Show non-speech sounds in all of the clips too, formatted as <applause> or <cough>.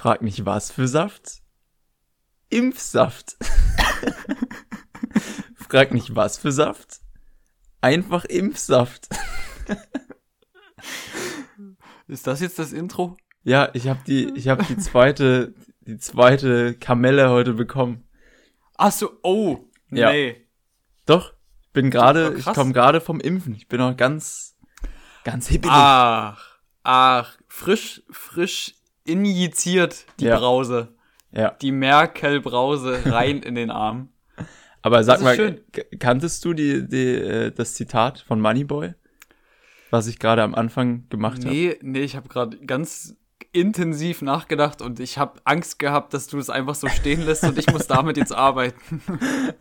Frag nicht was für Saft. Impfsaft. <laughs> Frag nicht was für Saft. Einfach Impfsaft. Ist das jetzt das Intro? Ja, ich habe die, ich habe die zweite, die zweite Kamelle heute bekommen. Ach so, oh, Ja. nee. Doch, ich bin gerade, ich komme gerade vom Impfen. Ich bin noch ganz, ganz hippelig. Ach, ach, frisch, frisch injiziert die Ja. Brause. Ja, Die Merkel-Brause rein in den Arm. aber sag mal, schön. kanntest du die, die, äh, das Zitat von Moneyboy, was ich gerade am Anfang gemacht habe? Nee, nee, ich habe gerade ganz intensiv nachgedacht und ich habe Angst gehabt, dass du es einfach so stehen lässt und ich muss damit jetzt arbeiten. <laughs>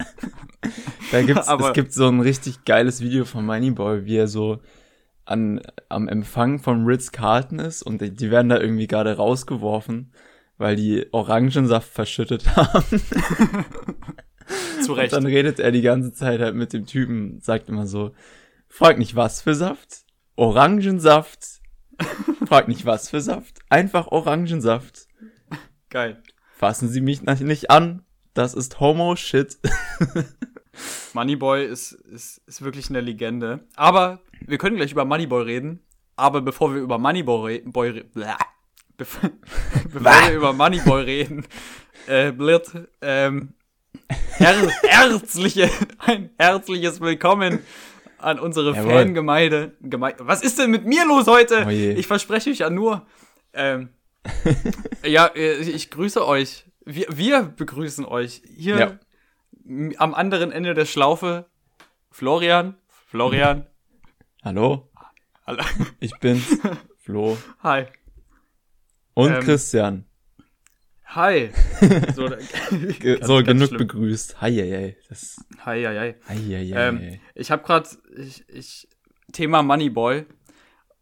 Da gibt's, Aber- es gibt so ein richtig geiles Video von Moneyboy, wie er so an, am Empfang von Ritz Carlton ist und die, die werden da irgendwie gerade rausgeworfen, weil die Orangensaft verschüttet haben. <laughs> Zu Und Recht. dann redet er die ganze Zeit halt mit dem Typen, sagt immer so, frag nicht was für Saft, Orangensaft. Frag nicht was für Saft, einfach Orangensaft. Geil. Fassen Sie mich nicht an, das ist Homo-Shit. <laughs> Moneyboy ist, ist, ist wirklich eine Legende. Aber wir können gleich über Moneyboy reden. Aber bevor wir über Moneyboy reden, Boy, bevor, <laughs> bevor wir über Moneyboy reden, äh, Blit, ähm, her herzliche, ein herzliches Willkommen an unsere Jawohl. Fangemeinde. Geme Was ist denn mit mir los heute? Oh ich verspreche euch ja nur. Ähm, <laughs> ja, äh, ich grüße euch. Wir, wir begrüßen euch. Hier Ja. am anderen Ende der Schlaufe Florian. Florian. Hallo, Hallo. ich bin's, <laughs> Flo. Hi. Und Ähm, Christian. Hi. <laughs> <laughs> So, ganz- so, ganz genug schlimm. begrüßt. Hi, hi, hi. Das, Hi, hi, hi. hi, hi, hi, Ähm, hi. ich habe gerade ich, ich, Thema Moneyboy.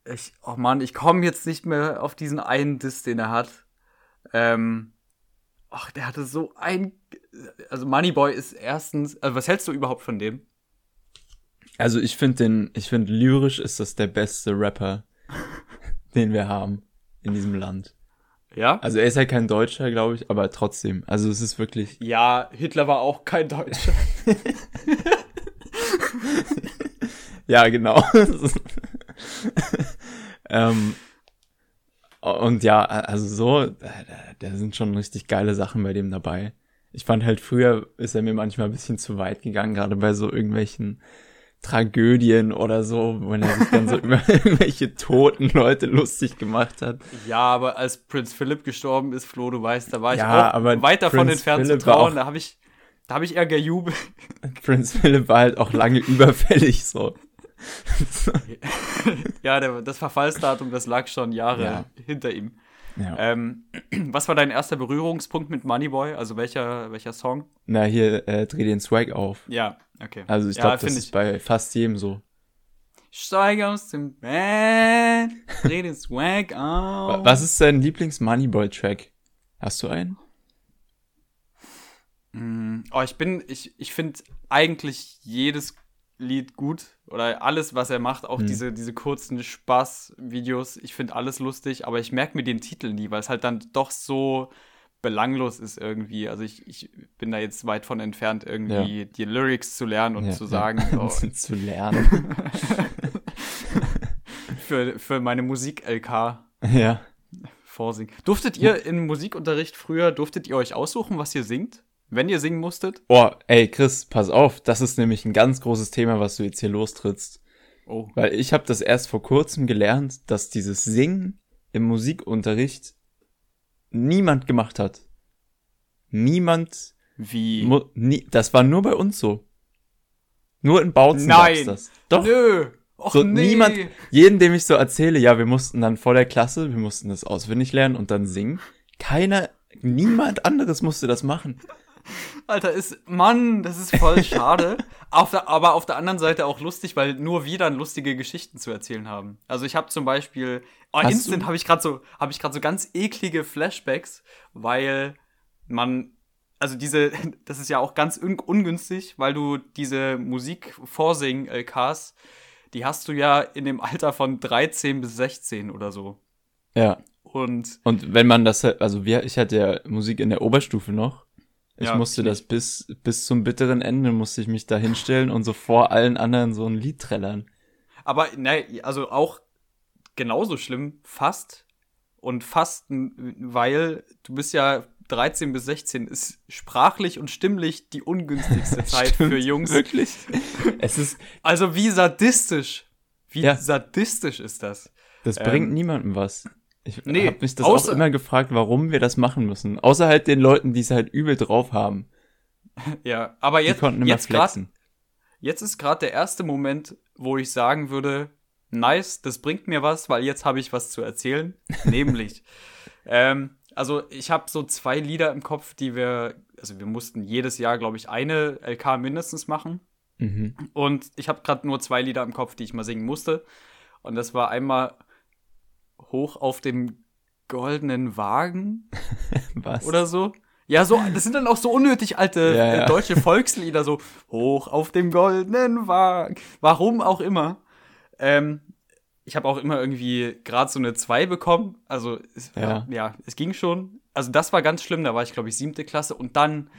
Ich, oh Mann, ich komme jetzt nicht mehr auf diesen einen Diss, den er hat. Ähm, ach, der hatte so ein, also Moneyboy ist erstens, also was hältst du überhaupt von dem? Also ich finde den, ich finde lyrisch ist das der beste Rapper, <laughs> den wir haben in diesem Land. Ja? Also er ist halt kein Deutscher, glaube ich, aber trotzdem. Also es ist wirklich, Ja, Hitler war auch kein Deutscher. <laughs> ja genau. <laughs> ähm, und ja, also so, da, da, da sind schon richtig geile Sachen bei dem dabei. Ich fand halt früher ist er mir manchmal ein bisschen zu weit gegangen, gerade bei so irgendwelchen Tragödien oder so, wenn er sich dann so <laughs> über irgendwelche toten Leute lustig gemacht hat. Ja, aber als Prinz Philipp gestorben ist, Flo, du weißt, da war ich Ja, auch aber weit davon Prinz entfernt Philipp zu trauen. auch- Da habe ich, da habe ich eher gejubelt. <laughs> Prince Philip war halt auch lange überfällig so. <laughs> ja, der, das Verfallsdatum, das lag schon Jahre Ja. hinter ihm. ja. Ähm, <clears throat> was war dein erster Berührungspunkt mit Moneyboy? Also welcher, welcher Song? Na, hier, äh, dreh den Swag auf. Ja, okay. Also ich ja, glaube, das ist bei fast jedem so. Steig aus dem Bett, dreh den Swag Wa- auf. Was ist dein Lieblings-Moneyboy-Track? Hast du einen? Mm, Oh, ich bin, ich, ich finde eigentlich jedes Lied gut oder alles, was er macht, auch Hm. diese, diese kurzen Spaß-Videos, ich finde alles lustig, aber ich merke mir den Titel nie, weil es halt dann doch so belanglos ist irgendwie. Also ich, ich bin da jetzt weit von entfernt, irgendwie die Lyrics zu lernen und Ja, zu ja. sagen, <laughs> oh, <laughs> zu lernen. <laughs> für, für meine Musik-LK ja. vorsingen. Durftet ihr im Musikunterricht früher, durftet ihr euch aussuchen, was ihr singt? Wenn ihr singen musstet? Oh, ey, Chris, pass auf. Das ist nämlich ein ganz großes Thema, was du jetzt hier lostrittst. Oh. Weil ich habe das erst vor kurzem gelernt, dass dieses Singen im Musikunterricht niemand gemacht hat. Niemand, Wie? nie, das war nur bei uns so. Nur in Bautzen Nein. gab's das. Doch, Nö. Och, so nee. niemand, jeden, dem ich so erzähle, ja, wir mussten dann vor der Klasse, wir mussten das auswendig lernen und dann singen. Keiner, niemand anderes musste das machen. Alter, ist, Mann, das ist voll schade. auf der, aber auf der anderen Seite auch lustig, weil nur wir dann lustige Geschichten zu erzählen haben. Also ich habe zum Beispiel, oh, Hast instant habe ich gerade so, habe ich gerade so ganz eklige Flashbacks, weil man, also diese, <laughs> das ist ja auch ganz un ungünstig, weil du diese Musik vorsingen LKs, die hast du ja in dem Alter von 13 bis 16 oder so. Ja. Und Und wenn man das, also wir, ich hatte ja Musik in der Oberstufe noch. Ich Ja, musste das bis, bis zum bitteren Ende musste ich mich da hinstellen und so vor allen anderen so ein Lied trällern. Aber, ne, also auch genauso schlimm, fast. Und fast, weil du bist ja 13 bis 16, ist sprachlich und stimmlich die ungünstigste <laughs> Zeit Stimmt, für Jungs. Wirklich? Es ist, Also wie sadistisch. Wie Ja. sadistisch ist das? das Ähm, bringt niemandem was. Ich nee, habe mich das außer- auch immer gefragt, warum wir das machen müssen. Außer halt den Leuten, die es halt übel drauf haben. <laughs> Ja, aber jetzt, jetzt, grad, jetzt ist gerade der erste Moment, wo ich sagen würde, nice, das bringt mir was, weil jetzt habe ich was zu erzählen. <laughs> Nämlich, ähm, also ich habe so zwei Lieder im Kopf, die wir, also wir mussten jedes Jahr, glaube ich, eine LK mindestens machen. Mhm. Und ich habe gerade nur zwei Lieder im Kopf, die ich mal singen musste. Und das war einmal hoch auf dem goldenen Wagen <laughs> Was? oder so. Ja, so, das sind dann auch so unnötig alte Ja, ja. Äh, deutsche Volkslieder, so hoch auf dem goldenen Wagen. Warum auch immer. Ähm, ich habe auch immer irgendwie gerade so eine 2 bekommen. Also, es, ja. Ja. es ging schon. Also, das war ganz schlimm. Da war ich, glaube ich, siebte Klasse. Und dann,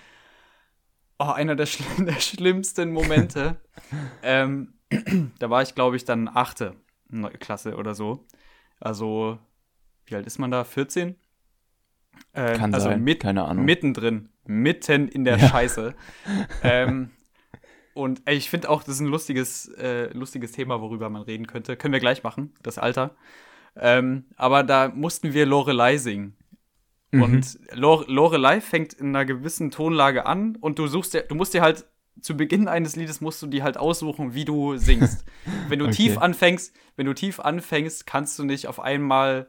oh, einer der, schlimm, <laughs> der schlimmsten Momente. <laughs> ähm, <clears throat> da war ich, glaube ich, dann achte Klasse oder so. Also, wie alt ist man da? 14? Ähm, Kann also sein, mit, keine Ahnung. mittendrin, mitten in der Ja. Scheiße. <laughs> ähm, und ey, ich finde auch, das ist ein lustiges, äh, lustiges Thema, worüber man reden könnte. Können wir gleich machen, das Alter. Ähm, aber da mussten wir Lorelei singen. Mhm. Und Lore, Lorelei fängt in einer gewissen Tonlage an und du suchst dir, du musst dir halt zu Beginn eines Liedes musst du dir halt aussuchen, wie du singst. <laughs> Wenn du Okay. tief anfängst, wenn du tief anfängst, kannst du nicht auf einmal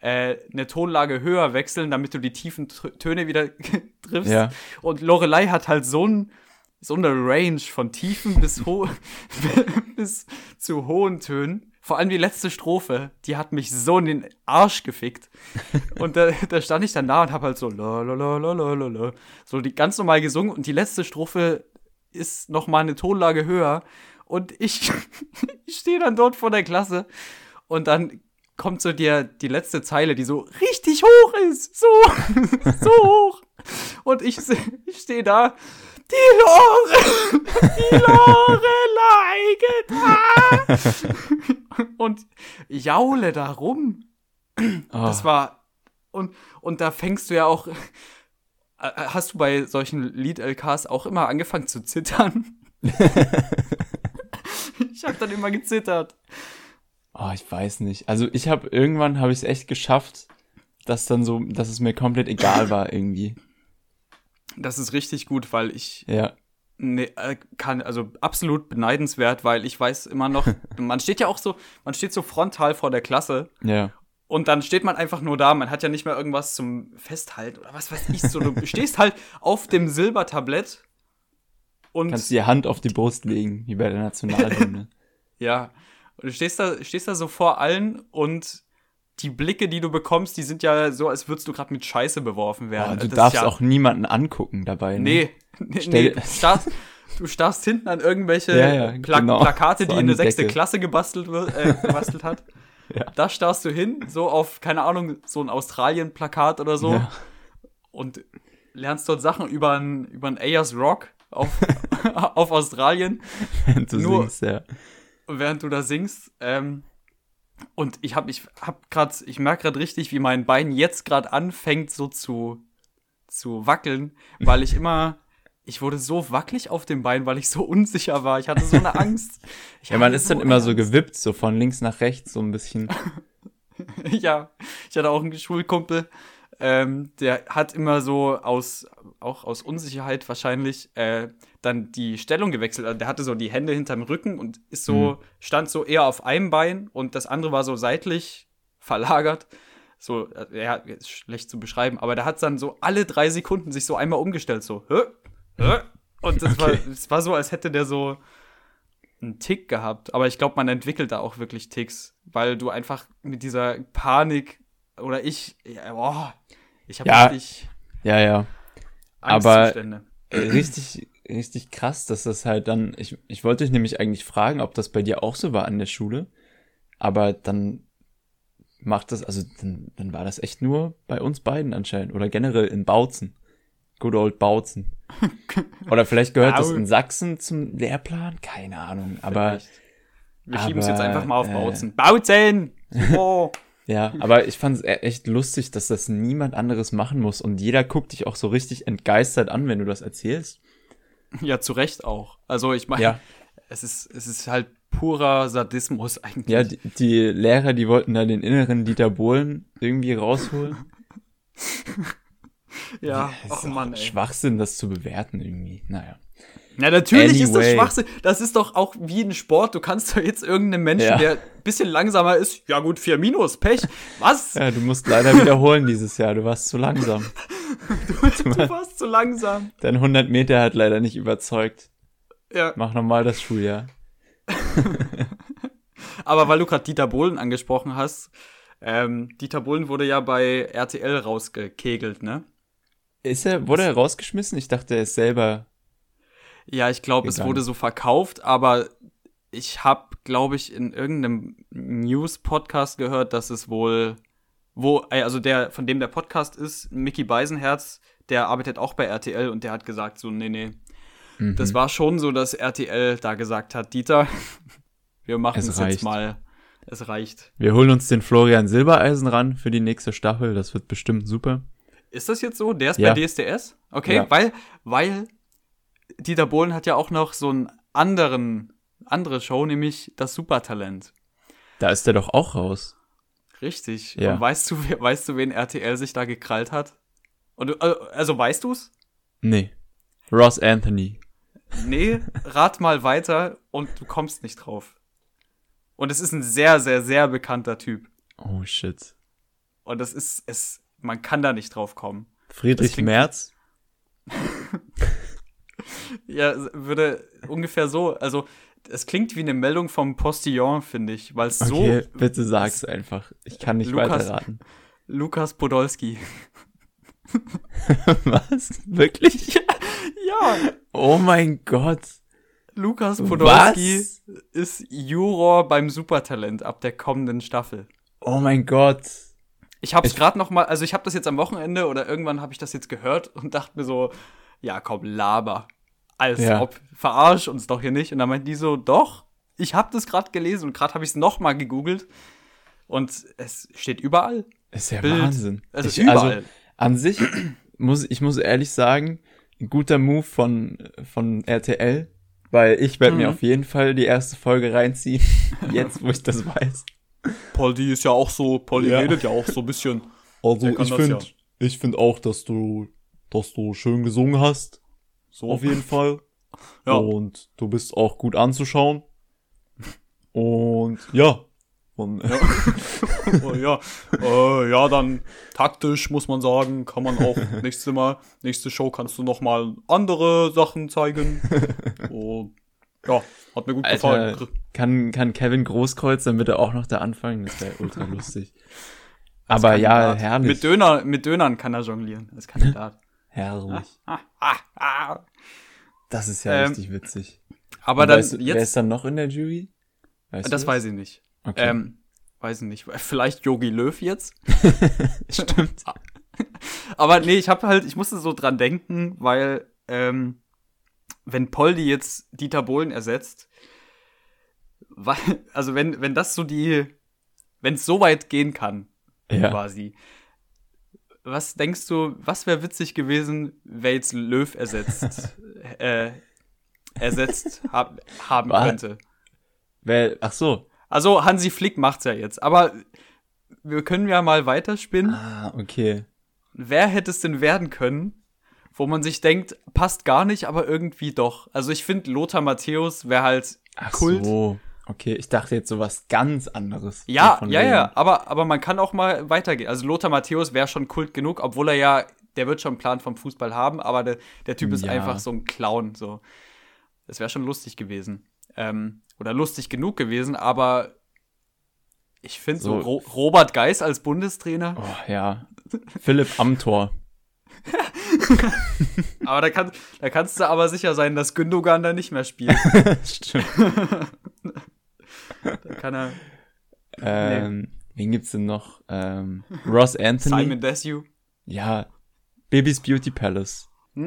äh, eine Tonlage höher wechseln, damit du die tiefen Töne wieder <laughs> triffst. Ja. Und Lorelei hat halt so, ein, so eine Range von tiefen bis, ho <laughs> bis zu hohen Tönen. Vor allem die letzte Strophe, die hat mich so in den Arsch gefickt. <laughs> Und da, da stand ich dann da und hab halt so la la la la la la la so die ganz normal gesungen. Und die letzte Strophe ist noch mal eine Tonlage höher. Und ich, <laughs> ich stehe dann dort vor der Klasse. Und dann kommt so dir die letzte Zeile, die so richtig hoch ist, so <laughs> so hoch. Und ich, ich stehe da die Lore, <laughs> die Lorelei getan und jaule da rum. Das war und und da fängst du ja auch Äh, Hast du bei solchen Lied-LKs auch immer angefangen zu zittern? <laughs> ich habe dann immer gezittert. oh, ich weiß nicht. Also ich habe irgendwann habe ich es echt geschafft, dass dann so, dass es mir komplett egal war irgendwie. Das ist richtig gut, weil ich Ja. ne, äh, kann, also absolut beneidenswert, weil ich weiß immer noch, <laughs> man steht ja auch so, man steht so frontal vor der Klasse Ja. und dann steht man einfach nur da, man hat ja nicht mehr irgendwas zum Festhalten oder was weiß ich so. Du <laughs> stehst halt auf dem Silbertablett und Kannst die Hand auf die Brust legen, wie bei der Nationalhymne. <laughs> Ja, und du stehst da, stehst da so vor allen und die Blicke, die du bekommst, die sind ja so, als würdest du gerade mit Scheiße beworfen werden. Oh, du Das darfst ja, auch niemanden angucken dabei. Ne? Nee, nee, Stell- nee. Du, starrst, du starrst hinten an irgendwelche <laughs> Ja, ja, Pla genau. Plakate, So die eine sechste. Klasse gebastelt, wird, äh, <laughs> gebastelt hat. Ja. Da starrst du hin, so auf, keine Ahnung, so ein Australien-Plakat oder so Ja. und lernst dort Sachen über ein, über ein Ayers Rock auf, <laughs> auf Australien. du Nur- singst, ja. während du da singst. Ähm, und ich habe, ich hab grad, ich merke gerade richtig, wie mein Bein jetzt gerade anfängt, so zu, zu wackeln, weil ich immer, ich wurde so wackelig auf dem Bein, weil ich so unsicher war. Ich hatte so eine Angst. <laughs> Ich Ja, man ist dann eine immer so Angst. gewippt, so von links nach rechts, so ein bisschen. <laughs> ja, ich hatte auch einen Schulkumpel, ähm, der hat immer so aus, auch aus Unsicherheit wahrscheinlich, äh, dann die Stellung gewechselt. Also der hatte so die Hände hinterm Rücken und ist so, stand so eher auf einem Bein und das andere war so seitlich verlagert. So, äh, ja, ist schlecht zu beschreiben, aber der hat dann so alle drei Sekunden sich so einmal umgestellt, so, hä? Hä? Und das war, Okay. es war so, als hätte der so einen Tick gehabt. Aber ich glaube, man entwickelt da auch wirklich Ticks, weil du einfach mit dieser Panik oder ich, ja, boah, ich habe Ja. richtig Ja, ja. Äh, Richtig, richtig krass, dass das halt dann. Ich, ich wollte dich nämlich eigentlich fragen, ob das bei dir auch so war an der Schule. Aber dann macht das, also dann, dann war das echt nur bei uns beiden anscheinend. Oder generell in Bautzen. Good old Bautzen. <laughs> Oder vielleicht gehört das in Sachsen zum Lehrplan? Keine Ahnung. Aber Vielleicht. Wir schieben es jetzt einfach mal auf äh, Bautzen. Bautzen! Super! <laughs> ja, aber ich fand es echt lustig, dass das niemand anderes machen muss. Und jeder guckt dich auch so richtig entgeistert an, wenn du das erzählst. Ja, zu Recht auch. Also ich meine, Ja. es, ist, es ist halt purer Sadismus eigentlich. Ja, die, die Lehrer, die wollten da den inneren Dieter Bohlen irgendwie rausholen. <laughs> ja. Ist doch Mann, ey. Schwachsinn, das zu bewerten irgendwie. Naja. Ja, natürlich ist das Anyway. Schwachsinn. Das ist doch auch wie ein Sport. Du kannst doch jetzt irgendeinem Menschen, Ja. der ein bisschen langsamer ist, ja gut, vier Minus, Pech. Was? <laughs> Ja, du musst leider wiederholen dieses Jahr. Du warst zu langsam. <laughs> Du <laughs> warst zu langsam. Dein 100 Meter hat leider nicht überzeugt. Ja. Mach nochmal das Schuljahr. Aber weil du gerade Dieter Bohlen angesprochen hast, ähm, Dieter Bohlen wurde ja bei RTL rausgekegelt, ne? Ist er, wurde er rausgeschmissen? Ich dachte, er ist selber. Ja, ich glaube, es wurde so verkauft, aber ich habe, glaube ich, in irgendeinem News-Podcast gehört, dass es wohl, wo, äh, also der, von dem der Podcast ist, Mickey Beisenherz, der arbeitet auch bei RTL und der hat gesagt, so, nee, nee. Mhm. Das war schon so, dass RTL da gesagt hat, Dieter, <laughs> wir machen Es es jetzt mal. Es reicht. Wir holen uns den Florian Silbereisen ran für die nächste Staffel. Das wird bestimmt super. Ist das jetzt so? Der ist Ja. bei DSDS? Okay, Ja. weil, weil Dieter Bohlen hat ja auch noch so einen anderen, andere Show, nämlich das Supertalent. Da ist er doch auch raus. Richtig. Ja. Und weißt du, weißt du, wen RTL sich da gekrallt hat? Und du, also- weißt du's? Nee. Ross Anthony. Nee, rat mal weiter und du kommst nicht drauf. Und es ist ein sehr, sehr, sehr bekannter Typ. Oh shit. Und das ist, es, man kann da nicht drauf kommen. Friedrich Merz? <laughs> Ja, würde ungefähr so, also es klingt wie eine Meldung vom Postillon, finde ich, weil es so Okay, bitte sag's einfach. Ich kann nicht Lukas- weiterraten. Lukas Podolski. <laughs> Was? Wirklich? <laughs> ja, Oh mein Gott. Lukas Podolski Was? ist Juror beim Supertalent ab der kommenden Staffel. Oh mein Gott. Ich habe es gerade noch mal, also ich habe das jetzt am Wochenende oder irgendwann habe ich das jetzt gehört und dachte mir so, ja komm, laber. Als Ja. ob, verarsch uns doch hier nicht. Und dann meinten die so, doch, ich habe das gerade gelesen und gerade habe ich es noch mal gegoogelt und es steht überall. Ist ja Bild. Wahnsinn. Es ist ich, überall. Also, an sich muss ich muss ehrlich sagen, ein guter Move von von RTL, weil ich werde mir Mhm. auf jeden Fall die erste Folge reinziehen, <laughs> jetzt wo ich das weiß. Poldi ist ja auch so, Poldi Ja. redet ja auch so ein bisschen. Also ich finde ja. ich finde auch, dass du dass du schön gesungen hast, So. auf jeden Fall. <laughs> Ja. Und du bist auch gut anzuschauen. Und ja. Und, <laughs> Oh, ja, äh, ja, dann taktisch muss man sagen, kann man auch <laughs> nächstes Mal, nächste Show kannst du noch mal andere Sachen zeigen. Und, ja, hat mir gut Alter, gefallen. kann, kann Kevin Großkreuz dann bitte auch noch da anfangen? Das wäre ultra lustig. Aber ja, herrlich. Mit, Döner, mit Dönern kann er jonglieren als Kandidat. Herrlich. <laughs> Das ist ja Ähm, richtig witzig. Aber Und dann weißt, du, Wer jetzt, ist dann noch in der Jury? Weißt das weiß ich nicht. Okay. Ähm, weiß ich nicht. Vielleicht Yogi Löw jetzt? <laughs> Stimmt. Aber nee, ich habe halt, ich musste so dran denken, weil ähm, wenn Poldi jetzt Dieter Bohlen ersetzt, weil, also wenn wenn das so die, wenn es so weit gehen kann, Ja. quasi. Was denkst du, was wäre witzig gewesen, wer jetzt Löw ersetzt, <laughs> äh, ersetzt hab, haben Was? könnte? Wer, ach so. Also Hansi Flick macht's ja jetzt, aber wir können ja mal weiterspinnen. Ah, okay. wer hätte es denn werden können, wo man sich denkt, passt gar nicht, aber irgendwie doch. Also ich finde, Lothar Matthäus wäre halt Ach Kult. so. Okay, ich dachte jetzt so was ganz anderes. Ja, ja, ja, aber, aber man kann auch mal weitergehen. Also Lothar Matthäus wäre schon Kult genug, obwohl er ja, der wird schon einen Plan vom Fußball haben, aber der, der Typ ist Ja. einfach so ein Clown. So. Das wäre schon lustig gewesen. Ähm, oder lustig genug gewesen, aber ich finde so, So- Ro Robert Geis als Bundestrainer, Oh, ja. Philipp Amthor. <laughs> aber da, kann, da kannst du aber sicher sein, dass Gündogan da nicht mehr spielt. <laughs> Stimmt. <laughs> Da kann er. Ähm, wen gibt's denn noch? Ähm, Ross Anthony. Simon Desue. Ja, Baby's Beauty Palace. <laughs>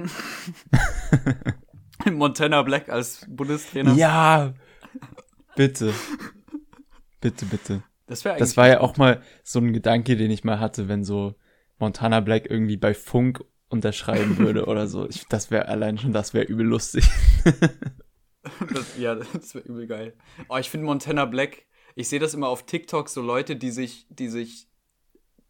Montana Black als Bundestrainer. Ja, bitte. Bitte, bitte. Das wäre Das war ja auch mal so ein Gedanke, den ich mal hatte, wenn so Montana Black irgendwie bei Funk unterschreiben würde oder so. Ich, das wäre allein schon, das wäre übel lustig. <laughs> <laughs> Das, ja, das wäre übel geil. Oh, ich finde Montana Black, ich sehe das immer auf TikTok, so Leute, die sich, die sich,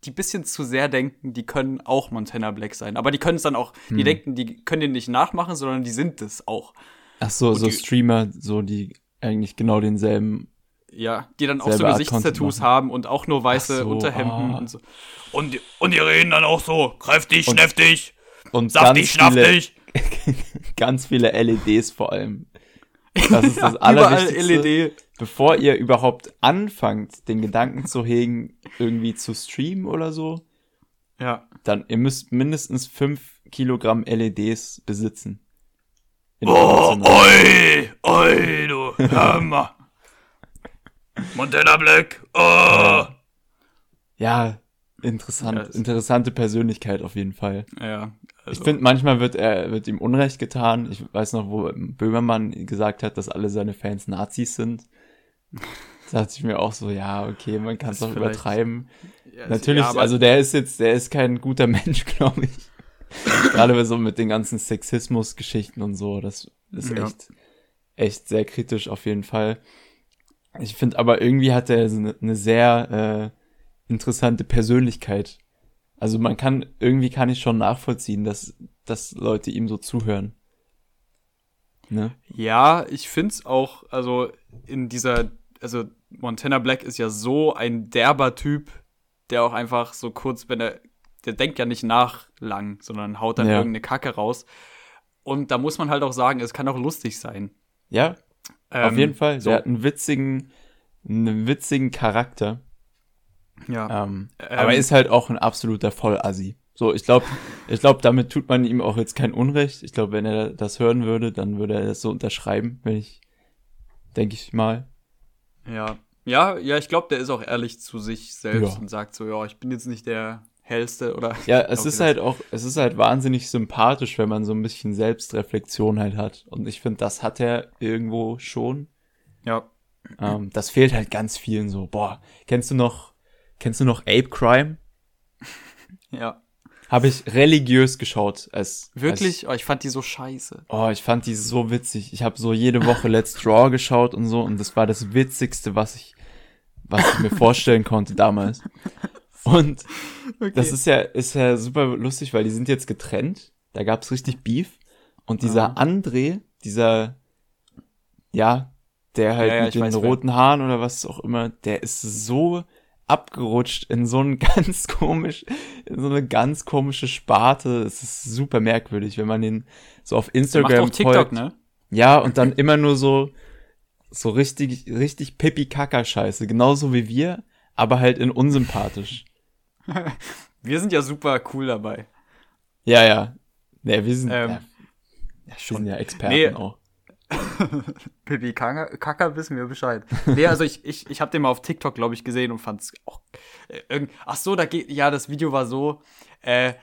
die bisschen zu sehr denken, die können auch Montana Black sein. Aber die können es dann auch, die Hm. denken, die können den nicht nachmachen, sondern die sind es auch. Ach so, Und so die- Streamer, so die eigentlich genau denselben. Ja, die dann auch so Gesichtstattoos haben und auch nur weiße so, Unterhemden ah. und so. Und, die- und die reden dann auch so, kräftig, Und schnäftig, Und saftig, schnaftig. <laughs> ganz viele LEDs vor allem. Das ist das <laughs> Ja, Allerwichtigste. LED. Bevor ihr überhaupt anfangt, den Gedanken zu hegen, irgendwie zu streamen oder so, Ja. dann ihr müsst mindestens fünf Kilogramm LEDs besitzen. Oh, oi, oi, du, hör mal. Montana Black, oh. Ja, interessant, Ja, es- interessante Persönlichkeit auf jeden Fall. Ja, also, Ich finde, manchmal wird er wird ihm Unrecht getan. Ich weiß noch, wo Böhmermann gesagt hat, dass alle seine Fans Nazis sind. Da dachte ich mir auch so, ja, okay, man kann es doch übertreiben. ja, es- Natürlich, ja, also der ist jetzt, der ist kein guter <laughs> Mensch, glaube ich. Gerade so mit den ganzen Sexismus-Geschichten und so, das ist Ja. echt, echt sehr kritisch auf jeden Fall. Ich finde aber irgendwie hat er so eine, eine sehr äh, interessante Persönlichkeit. Also man kann, irgendwie kann ich schon nachvollziehen, dass, dass Leute ihm so zuhören. Ne? Ja, ich find's auch, also in dieser, also Montana Black ist ja so ein derber Typ, der auch einfach so kurz, wenn er, der denkt ja nicht nach lang, sondern haut dann Ja. irgendeine Kacke raus. Und da muss man halt auch sagen, es kann auch lustig sein. Ja, auf Ähm, jeden Fall. So, Der hat einen witzigen, einen witzigen Charakter. Ja. Ähm, Ähm, aber er ist halt auch ein absoluter Vollassi. So, ich glaube, ich glaube, damit tut man ihm auch jetzt kein Unrecht. Ich glaube, wenn er das hören würde, dann würde er das so unterschreiben, wenn ich, denke ich mal. Ja, ja, ja, ich glaube, der ist auch ehrlich zu sich selbst Ja. und sagt so, ja, ich bin jetzt nicht der hellste oder. Ja, es ist halt auch, es ist halt wahnsinnig sympathisch, wenn man so ein bisschen Selbstreflexion halt hat. Und ich finde, das hat er irgendwo schon. Ja, Ähm, das fehlt halt ganz vielen so. Boah, kennst du noch, kennst du noch Ape Crime? <laughs> ja. Habe ich religiös geschaut. Als, Als, Wirklich? Oh, ich fand die so scheiße. oh, ich fand die so witzig. Ich habe so jede Woche Let's Draw geschaut und so. Und das war das Witzigste, was ich, was ich mir vorstellen konnte damals. Und Okay. Das ist ja, ist ja super lustig, weil die sind jetzt getrennt. Da gab's richtig Beef. Und dieser Ah. André, dieser, ja, der halt Ja, ja, mit den weiß, roten Haaren oder was auch immer, der ist so abgerutscht in so ein <laughs> ganz komisch, in so eine ganz komische Sparte. Es ist super merkwürdig, wenn man den so auf Der macht Instagram auch TikTok, folgt. ne? Ja, und dann immer nur so, so richtig, richtig Pipi-Kaka-Scheiße. Genauso wie wir, aber halt in unsympathisch. <laughs> Wir sind ja super cool dabei. Ja, ja. Nee, wir sind, Ähm, ja, Ja, wir sind ja Experten Nee. auch. <laughs> Pipi Kaka, Kaka wissen wir Bescheid. Nee, also ich, ich, ich habe den mal auf TikTok, glaube ich, gesehen und fand's auch. Äh, irgend, ach so, da geht. Ja, das Video war so. Äh,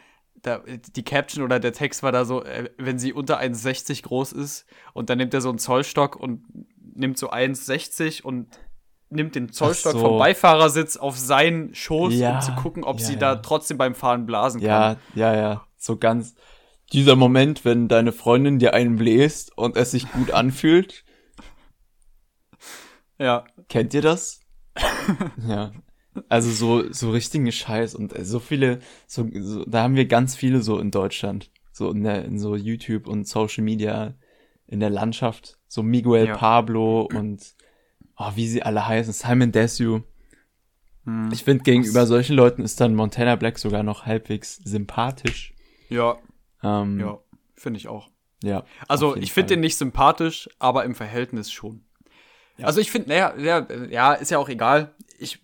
da, die Caption oder der Text war da so, äh, wenn sie unter 1,60 groß ist und dann nimmt er so einen Zollstock und nimmt so 1,60 und nimmt den Zollstock so. vom Beifahrersitz auf seinen Schoß, Ja, um zu gucken, ob ja, sie ja. da trotzdem beim Fahren blasen kann. Ja, ja, ja. So ganz. Dieser Moment, wenn deine Freundin dir einen bläst und es sich gut anfühlt. Ja. Kennt ihr das? ja. Also so, so richtigen Scheiß und äh, so viele, so, so, da haben wir ganz viele so in Deutschland. So in der, in so YouTube und Social Media, in der Landschaft. So Miguel Ja. Pablo und, oh, wie sie alle heißen, Simon Desue. Hm. Ich finde, gegenüber solchen Leuten ist dann Montana Black sogar noch halbwegs sympathisch. Ja, Ähm, ja, finde ich auch. ja. Also, ich finde den nicht sympathisch, aber im Verhältnis schon. Ja. Also, ich finde, naja, ja, ja, ist ja auch egal. Ich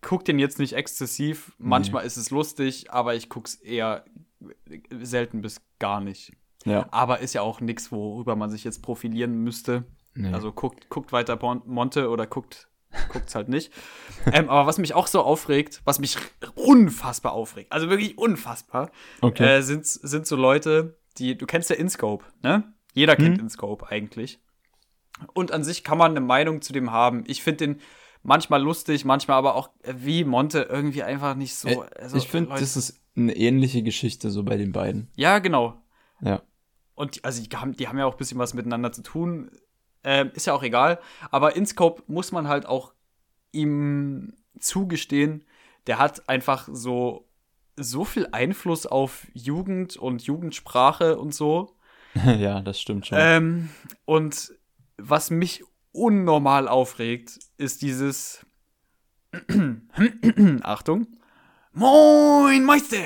guck den jetzt nicht exzessiv. Manchmal ist es lustig, aber ich guck's eher selten bis gar nicht. Ja. Aber ist ja auch nichts, worüber man sich jetzt profilieren müsste. Nee. Also guckt, guckt weiter Monte oder guckt guckt's halt nicht. ähm, aber was mich auch so aufregt, was mich unfassbar aufregt, also wirklich unfassbar, Okay. äh, sind, sind so Leute, die, du kennst ja InScope, ne? Jeder kennt Mhm. InScope eigentlich. Und an sich kann man eine Meinung zu dem haben. Ich finde den manchmal lustig, manchmal aber auch äh, wie Monte irgendwie einfach nicht so. Äh, also, ich finde, das ist eine ähnliche Geschichte so bei den beiden. Ja, genau. Ja. Und die, also die haben, die haben ja auch ein bisschen was miteinander zu tun. Ähm, ist ja auch egal. Aber InScope muss man halt auch ihm zugestehen, der hat einfach so, so viel Einfluss auf Jugend und Jugendsprache und so. <laughs> ja, das stimmt schon. Ähm, und was mich unnormal aufregt, ist dieses <clears throat> Achtung. Moin, Meister!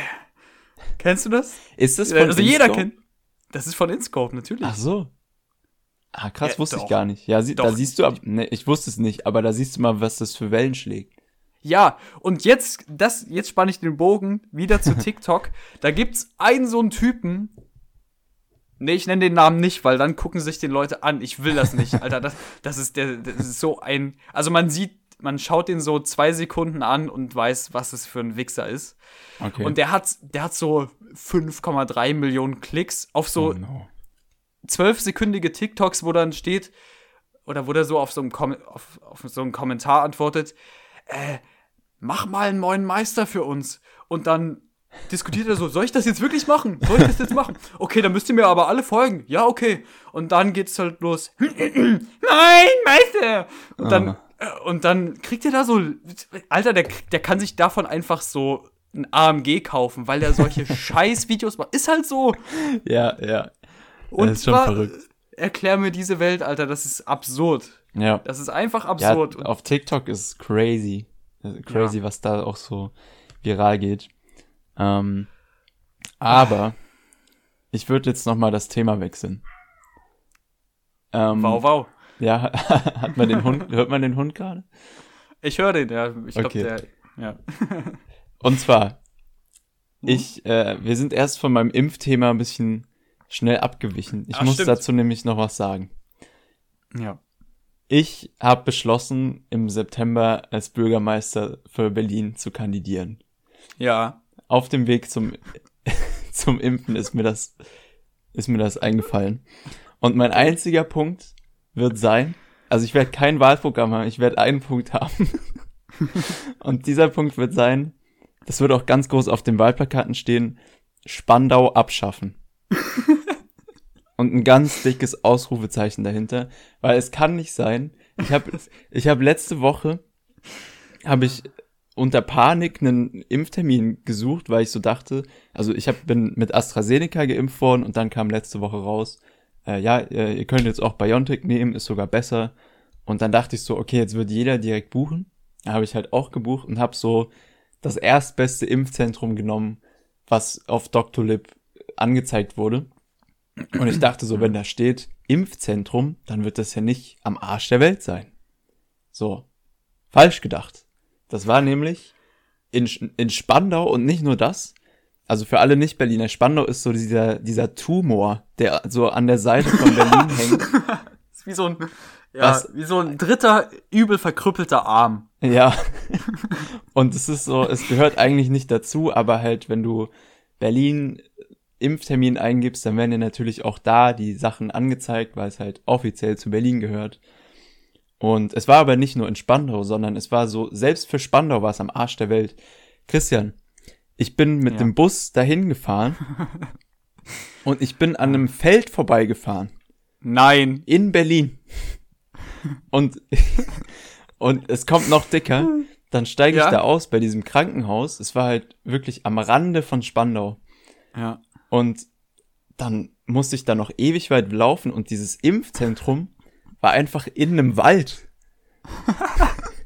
Kennst du das? ist das von also jeder InScope? kennt. Das ist von InScope, natürlich. Ach so. Ah, krass, Ja, wusste doch. ich gar nicht. Ja, sie, da siehst du, ab, ne, ich wusste es nicht, aber da siehst du mal, was das für Wellen schlägt. Ja, und jetzt, das, jetzt spanne ich den Bogen wieder zu <laughs> TikTok. da gibt's einen so einen Typen. Nee, ich nenne den Namen nicht, weil dann gucken sich die Leute an. Ich will das nicht, Alter. Das, das ist der, das ist so ein. Also man sieht, man schaut den so zwei Sekunden an und weiß, was es für ein Wichser ist. Okay. Und der hat, der hat so 5,3 Millionen Klicks auf so oh no. Zwölfsekündige TikToks, wo dann steht, oder wo der so auf so einem, Kom auf, auf so einen Kommentar antwortet, äh, mach mal einen neuen Meister für uns. Und dann diskutiert er so, soll ich das jetzt wirklich machen? Soll ich das jetzt machen? Okay, dann müsst ihr mir aber alle folgen. Ja, okay. Und dann geht's halt los. <clears throat> Nein, Meister! Und dann, äh, und dann kriegt er da so, Alter, der, der kann sich davon einfach so ein AMG kaufen, weil der solche <laughs> scheiß Videos macht. Ist halt so. Ja, ja. Und das ist schon verrückt. Erklär mir diese Welt, Alter, das ist absurd. Ja. Das ist einfach ja, absurd. Und- auf TikTok ist crazy. Crazy, was da auch so viral geht. Ähm, aber ich würde jetzt noch mal das Thema wechseln. Ähm, wow, wow. Ja, <laughs> hat man den Hund, hört man den Hund gerade? Ich höre den, ja. Ich glaube, Okay. der, ja. Und zwar, <laughs> ich, äh, wir sind erst von meinem Impfthema ein bisschen schnell abgewichen. Ich Ah, muss stimmt. dazu nämlich noch was sagen. Ja. Ich habe beschlossen, im September als Bürgermeister für Berlin zu kandidieren. Ja. Auf dem Weg zum, <laughs> zum Impfen ist mir das, ist mir das eingefallen. Und mein einziger Punkt wird sein, also ich werde kein Wahlprogramm haben, ich werde einen Punkt haben. <laughs> Und dieser Punkt wird sein, das wird auch ganz groß auf den Wahlplakaten stehen, Spandau abschaffen. <laughs> Und ein ganz dickes Ausrufezeichen dahinter, weil es kann nicht sein. Ich habe ich hab letzte Woche habe ich unter Panik einen Impftermin gesucht, weil ich so dachte, also ich hab, bin mit AstraZeneca geimpft worden und dann kam letzte Woche raus, äh, ja, äh, ihr könnt jetzt auch BioNTech nehmen, ist sogar besser. Und dann dachte ich so, okay, jetzt wird jeder direkt buchen. Da habe ich halt auch gebucht und habe so das erstbeste Impfzentrum genommen, was auf Doctolib angezeigt wurde. Und ich dachte so, wenn da steht Impfzentrum, dann wird das ja nicht am Arsch der Welt sein. So. Falsch gedacht. Das war nämlich in, in Spandau und nicht nur das. Also für alle Nicht-Berliner, Spandau ist so dieser, dieser Tumor, der so an der Seite von Berlin <laughs> hängt. Ist wie so ein, ja, Was? wie so ein dritter, übel verkrüppelter Arm. Ja. <laughs> Und es ist so, es gehört eigentlich nicht dazu, aber halt, wenn du Berlin Impftermin eingibst, dann werden dir natürlich auch da die Sachen angezeigt, weil es halt offiziell zu Berlin gehört. Und es war aber nicht nur in Spandau, sondern es war so, selbst für Spandau war es am Arsch der Welt. Christian, ich bin mit Ja. dem Bus dahin gefahren <laughs> und ich bin an einem Feld vorbeigefahren Nein. in Berlin. Und, <laughs> und es kommt noch dicker. Dann steige ich Ja? da aus bei diesem Krankenhaus. Es war halt wirklich am Rande von Spandau. Ja. Und dann musste ich da noch ewig weit laufen und dieses Impfzentrum war einfach in einem Wald. <laughs>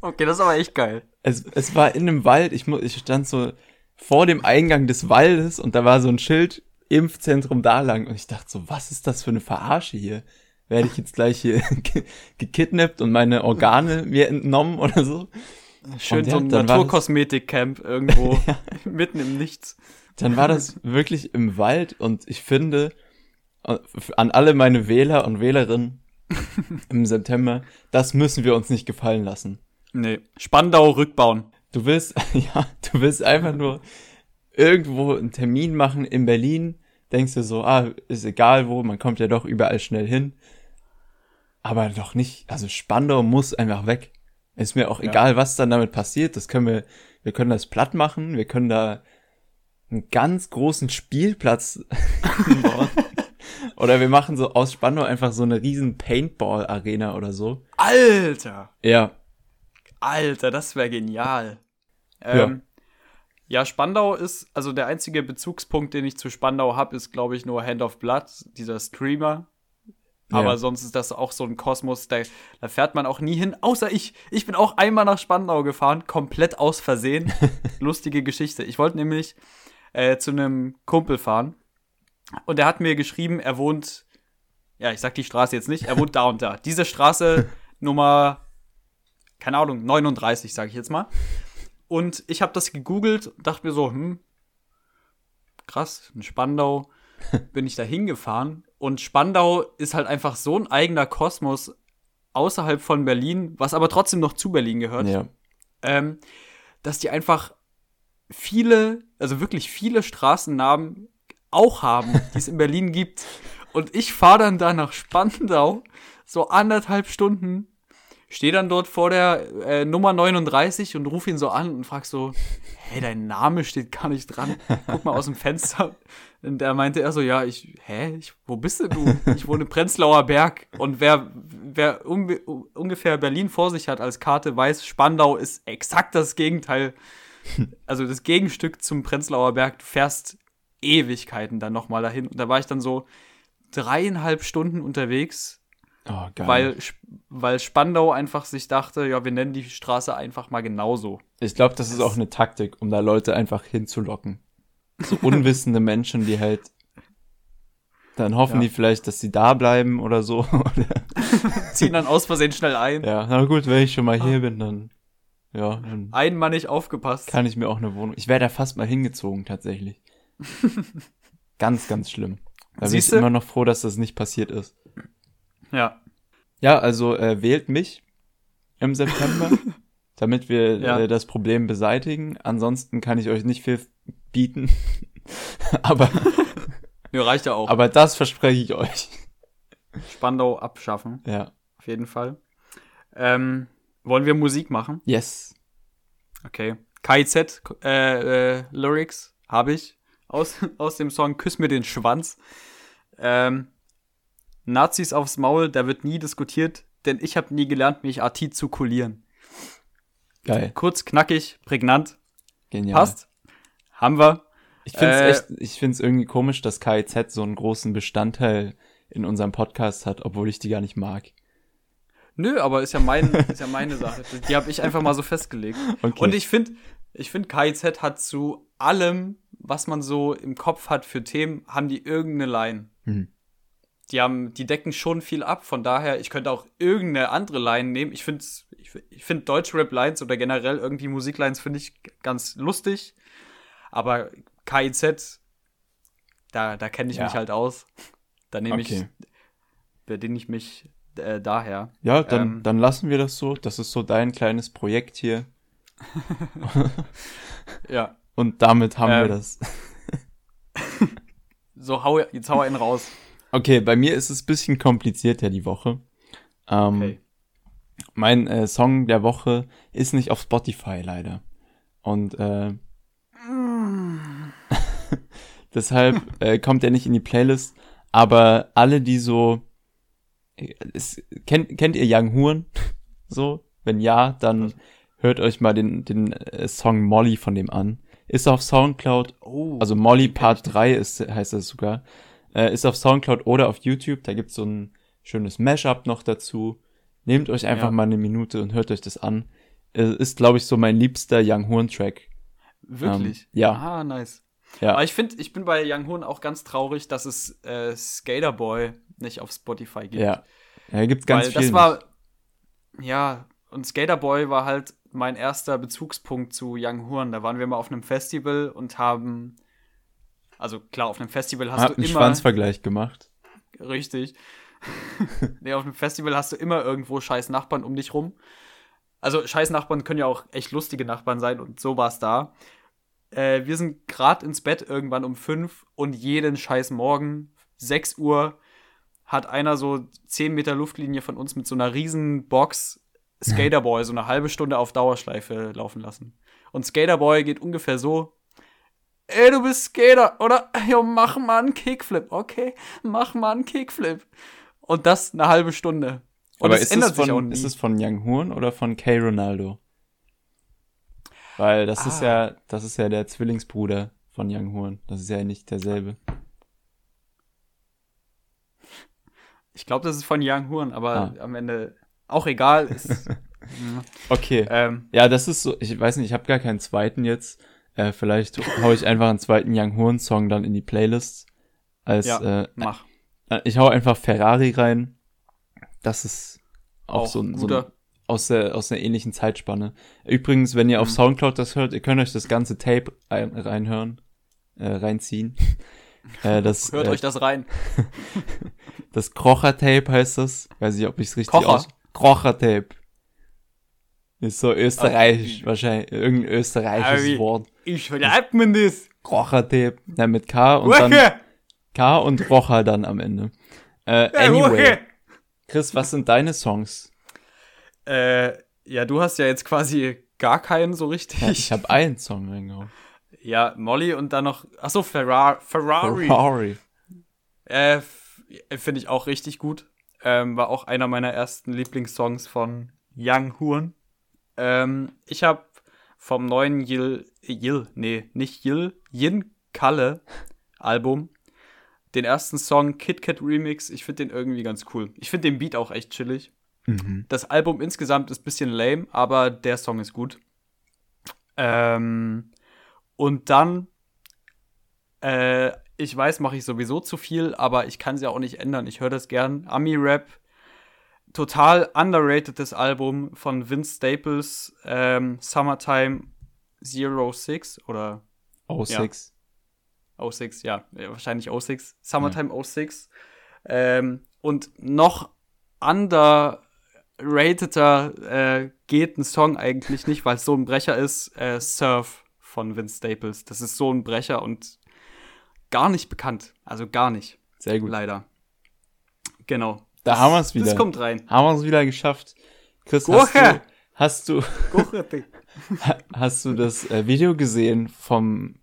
Okay, das ist aber echt geil. Es, es war in einem Wald. Ich, ich stand so vor dem Eingang des Waldes und da war so ein Schild Impfzentrum da lang. Und ich dachte so, was ist das für eine Verarsche hier? Werde ich jetzt gleich hier ge- <laughs> gekidnappt und meine Organe mir entnommen oder so? Schön ja, so ein Naturkosmetik-Camp irgendwo <laughs> mitten im Nichts. Dann war das <laughs> wirklich im Wald und ich finde, äh, an alle meine Wähler und Wählerinnen im September, das müssen wir uns nicht gefallen lassen. Nee. Spandau rückbauen. Du willst, <laughs> ja, du willst einfach nur irgendwo einen Termin machen in Berlin, denkst du so, ah, ist egal wo, man kommt ja doch überall schnell hin. Aber doch nicht, also Spandau muss einfach weg. Ist mir auch Ja. egal, was dann damit passiert. Das können wir, wir können das platt machen, wir können da einen ganz großen Spielplatz bauen. <laughs> Oder wir machen so aus Spandau einfach so eine riesen Paintball-Arena oder so. Alter! Ja, Alter, das wäre genial. Ähm, ja. Spandau ist, also der einzige Bezugspunkt, den ich zu Spandau habe, ist, glaube ich, nur Hand of Blood, dieser Streamer. Aber Ja. sonst ist das auch so ein Kosmos, da, da fährt man auch nie hin, außer ich. Ich bin auch einmal nach Spandau gefahren, komplett aus Versehen. <laughs> Lustige Geschichte. Ich wollte nämlich äh, zu einem Kumpel fahren und er hat mir geschrieben, er wohnt, ja, ich sag die Straße jetzt nicht, er wohnt da und da. Diese Straße <laughs> Nummer keine Ahnung, 39, sage ich jetzt mal. Und ich habe das gegoogelt und dachte mir so, hm, krass, in Spandau <laughs> bin ich da hingefahren. Und Spandau ist halt einfach so ein eigener Kosmos außerhalb von Berlin, was aber trotzdem noch zu Berlin gehört, ja. ähm, dass die einfach viele, also wirklich viele Straßennamen auch haben, die es in Berlin gibt. Und ich fahre dann da nach Spandau, so anderthalb Stunden, stehe dann dort vor der äh, Nummer 39 und rufe ihn so an und frag so, hey, dein Name steht gar nicht dran. Guck mal aus dem Fenster. Und da meinte er so, ja, ich, hä, ich, wo bist denn du? Ich wohne in Prenzlauer Berg. Und wer, wer unbe- ungefähr Berlin vor sich hat als Karte, weiß, Spandau ist exakt das Gegenteil. <laughs> Also das Gegenstück zum Prenzlauer Berg. Du fährst Ewigkeiten dann nochmal dahin. Und da war ich dann so dreieinhalb Stunden unterwegs Oh, weil, weil Spandau einfach sich dachte, ja, wir nennen die Straße einfach mal genauso. Ich glaube, das ist auch eine Taktik, um da Leute einfach hinzulocken. So unwissende Menschen, die halt dann hoffen Ja. die vielleicht, dass sie da bleiben oder so. <laughs> Ziehen dann aus Versehen schnell ein. ja, na gut, wenn ich schon mal hier bin, dann ja, Einmal nicht aufgepasst. kann ich mir auch eine Wohnung. Ich wäre da fast mal hingezogen tatsächlich. <laughs> ganz, ganz schlimm. Da bin ich immer noch froh, dass das nicht passiert ist. Ja. Ja, also äh, wählt mich im September, <laughs> damit wir Ja. äh, das Problem beseitigen. Ansonsten kann ich euch nicht viel bieten. <laughs> aber, Nö, reicht ja auch. aber das verspreche ich euch. Spandau abschaffen, Ja. auf jeden Fall. Ähm, wollen wir Musik machen? Yes. Okay. KIZ, äh, äh, Lyrics habe ich aus, <laughs> aus dem Song Küss mir den Schwanz. Ähm, Nazis aufs Maul, da wird nie diskutiert, denn ich habe nie gelernt, mich artit zu kulieren. Geil. Kurz, knackig, prägnant, Genial. passt. Haben wir. Ich finde es Äh, echt, ich finde es irgendwie komisch, dass KIZ so einen großen Bestandteil in unserem Podcast hat, obwohl ich die gar nicht mag. Nö, aber ist ja, mein, ist ja meine Sache. Die habe ich einfach mal so festgelegt. Okay. Und ich finde, ich finde, KIZ hat zu allem, was man so im Kopf hat für Themen, haben die irgendeine Line. Hm. Die haben, die decken schon viel ab. Von daher, ich könnte auch irgendeine andere Line nehmen. Ich finde, ich, ich finde Deutschrap-Lines oder generell irgendwie Musiklines finde ich ganz lustig. Aber KIZ, da, da kenne ich Ja. mich halt aus. Da nehme Okay. ich, bediene ich mich äh, daher. Ja, dann, Ähm. dann lassen wir das so. Das ist so dein kleines Projekt hier. <laughs> Ja. Und damit haben wir Ähm. das. <laughs> So, hau, jetzt hau einen raus. Okay, bei mir ist es ein bisschen komplizierter die Woche. Ähm, Okay. Mein äh, Song der Woche ist nicht auf Spotify leider. Und äh, <laughs> deshalb äh, kommt er nicht in die Playlist. Aber alle, die so. Es, kennt, kennt ihr Young Huren? <laughs> So? Wenn ja, dann hört euch mal den, den äh, Song Molly von dem an. Ist auf Soundcloud Oh. also Molly Part 3 ist, heißt das sogar. Äh, ist auf Soundcloud oder auf YouTube. Da gibt's so ein schönes Mashup noch dazu. Nehmt euch einfach Ja. mal eine Minute und hört euch das an. Äh, ist, glaube ich, so mein liebster Young Horn Track. Wirklich? ähm, ja. Ah, nice. Ja. Aber ich finde, ich bin bei Young Hoon auch ganz traurig, dass es äh, Skater Boy nicht auf Spotify gibt. Ja. Ja, gibt's ganz Weil viel. das war, ja, und Skater Boy war halt mein erster Bezugspunkt zu Young Horn. Da waren wir mal auf einem Festival und haben, also klar, auf einem Festival hast Hab du einen immer, Schwanzvergleich gemacht. richtig, <laughs> nee, auf einem Festival hast du immer irgendwo scheiß Nachbarn um dich rum. Also scheiß Nachbarn können ja auch echt lustige Nachbarn sein und so war es da. Äh, wir sind gerade ins Bett irgendwann um fünf und jeden scheiß Morgen, 6 Uhr, hat einer so 10 Meter Luftlinie von uns mit so einer riesen Box Skaterboy so eine halbe Stunde auf Dauerschleife laufen lassen. Und Skaterboy geht ungefähr so. Ey, du bist Skater, oder? Jo, mach mal einen Kickflip, okay? Mach mal einen Kickflip. Und das eine halbe Stunde. Und Aber es ist ändert es, sich auch von, nie. ist es von Young Horn oder von K. Ronaldo? Weil das ist Ah. ja, das ist ja der Zwillingsbruder von Young Horn. Das ist ja nicht derselbe. Ich glaube, das ist von Young Horn, aber Ah. am Ende auch egal. Ist, <laughs> Okay. ähm, Ja, das ist so, ich weiß nicht, ich habe gar keinen zweiten jetzt. Äh, vielleicht hau ich einfach einen zweiten Young Horn Song dann in die Playlist. Als, ja, äh, mach. äh, ich hau einfach Ferrari rein. Das ist auch, Auch so, ein, so ein. Aus der, aus einer ähnlichen Zeitspanne. Übrigens, wenn ihr auf Mhm. Soundcloud das hört, ihr könnt euch das ganze Tape ein, reinhören, äh, reinziehen. äh, <laughs> das, Hört äh, euch das rein. <laughs> das Krocher-Tape heißt das. Weiß nicht, ob ich es richtig Kocher? aus... Krocher-Tape. Ist so österreichisch, Ah, wahrscheinlich. Irgendein österreichisches wie- Wort. Ich schreibt mir das. Krocher-Tape. Ja, mit K und dann Woche. K und Rocher dann am Ende. Äh, anyway. Woche. Chris, was sind deine Songs? Äh, ja, du hast ja jetzt quasi gar keinen so richtig. Ja, ich habe einen Song reingehauen. Ja, Molly und dann noch. Achso, Ferrari. Ferrari. Ferrari. Äh, Finde ich auch richtig gut. Ähm, war auch einer meiner ersten Lieblingssongs von Young Horn. Ähm, ich habe vom neuen Yil, Yil, nee, nicht Yil, Yin Kalle Album den ersten Song Kit Kat Remix. Ich finde den irgendwie ganz cool. Ich finde den Beat auch echt chillig. Mhm. Das Album insgesamt ist ein bisschen lame, aber der Song ist gut. Ähm, und dann, äh, ich weiß, mache ich sowieso zu viel, aber ich kann es ja auch nicht ändern. Ich höre das gern. Ami-Rap, total underratedes Album von Vince Staples, ähm, Summertime 06 oder Oh, Ja. Six. 06, ja, äh, wahrscheinlich 06, Summertime 06. Ähm, und noch underrateder äh, geht ein Song eigentlich nicht, weil es so ein Brecher ist, äh, Surf von Vince Staples. Das ist so ein Brecher und gar nicht bekannt. Also gar nicht, Sehr gut. leider. Genau. Da haben wir es wieder. Das kommt rein. Haben wir es wieder geschafft. Chris, Gurke. hast du, hast du, <laughs> hast du das äh, Video gesehen vom,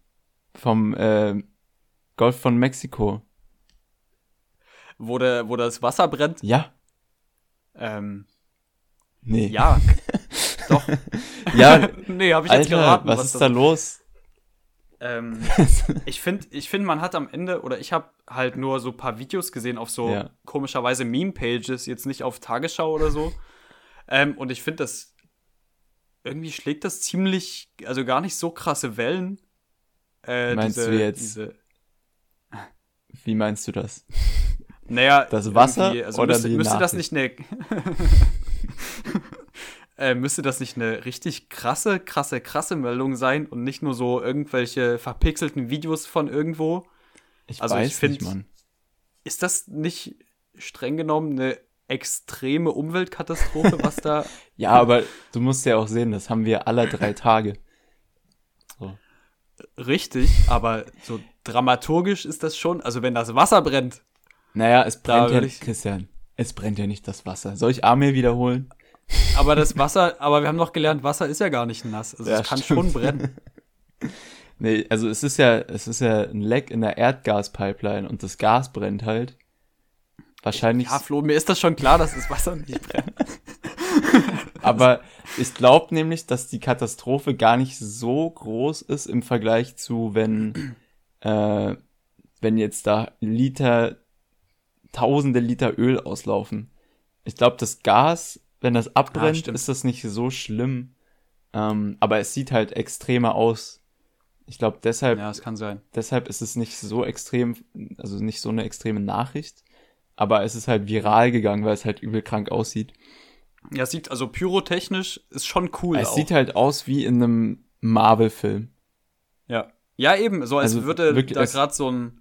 vom äh, Golf von Mexiko? wo, der, wo das Wasser brennt. Ja. Ähm, Nee. ja, <laughs> doch. Ja, <laughs> nee, habe ich jetzt Alter, geraten. was, ist das da los? Ähm, <laughs> ich finde, ich find, man hat am Ende, oder ich habe halt nur so ein paar Videos gesehen auf so Ja. komischerweise Meme-Pages, jetzt nicht auf Tagesschau oder so. ähm, und ich finde, das irgendwie schlägt das ziemlich, also gar nicht so krasse Wellen. Äh, Meinst diese, du jetzt- Diese, Wie meinst du das? naja, Das Wasser also oder müsste, die müsste das nicht eine. <laughs> äh, müsste das nicht eine richtig krasse, krasse, krasse Meldung sein und nicht nur so irgendwelche verpixelten Videos von irgendwo? Ich Also ich weiß nicht, find- Mann. Ist das nicht streng genommen eine extreme Umweltkatastrophe, was da. <laughs> Ja, aber du musst ja auch sehen, das haben wir alle drei <laughs> Tage. So. Richtig, aber so dramaturgisch ist das schon. Also, wenn das Wasser brennt, Naja, es brennt ja nicht, ich- Christian. Es brennt ja nicht das Wasser. Soll ich Arme wiederholen? aber das Wasser, aber wir haben doch gelernt, Wasser ist ja gar nicht nass. Also, Ja, es kann stimmt. schon brennen. <laughs> Nee, also es ist ja, es ist ja ein Leck in der Erdgaspipeline und das Gas brennt halt. Wahrscheinlich, Ja, Flo, mir ist das schon klar, dass das Wasser nicht brennt. <laughs> aber ich glaube nämlich, dass die Katastrophe gar nicht so groß ist im Vergleich zu, wenn, äh, wenn jetzt da Liter, tausende Liter Öl auslaufen. Ich glaube, das Gas, wenn das abbrennt, stimmt. ist das nicht so schlimm. Ähm, aber es sieht halt extremer aus. Ich glaube, deshalb Ja, es kann sein. deshalb ist es nicht so extrem, also nicht so eine extreme Nachricht. Aber es ist halt viral gegangen, weil es halt übel krank aussieht. Ja, es sieht, also pyrotechnisch ist schon cool. es auch. sieht halt aus wie in einem Marvel-Film. ja. Ja, eben, so als Also würde wirklich, da gerade so ein.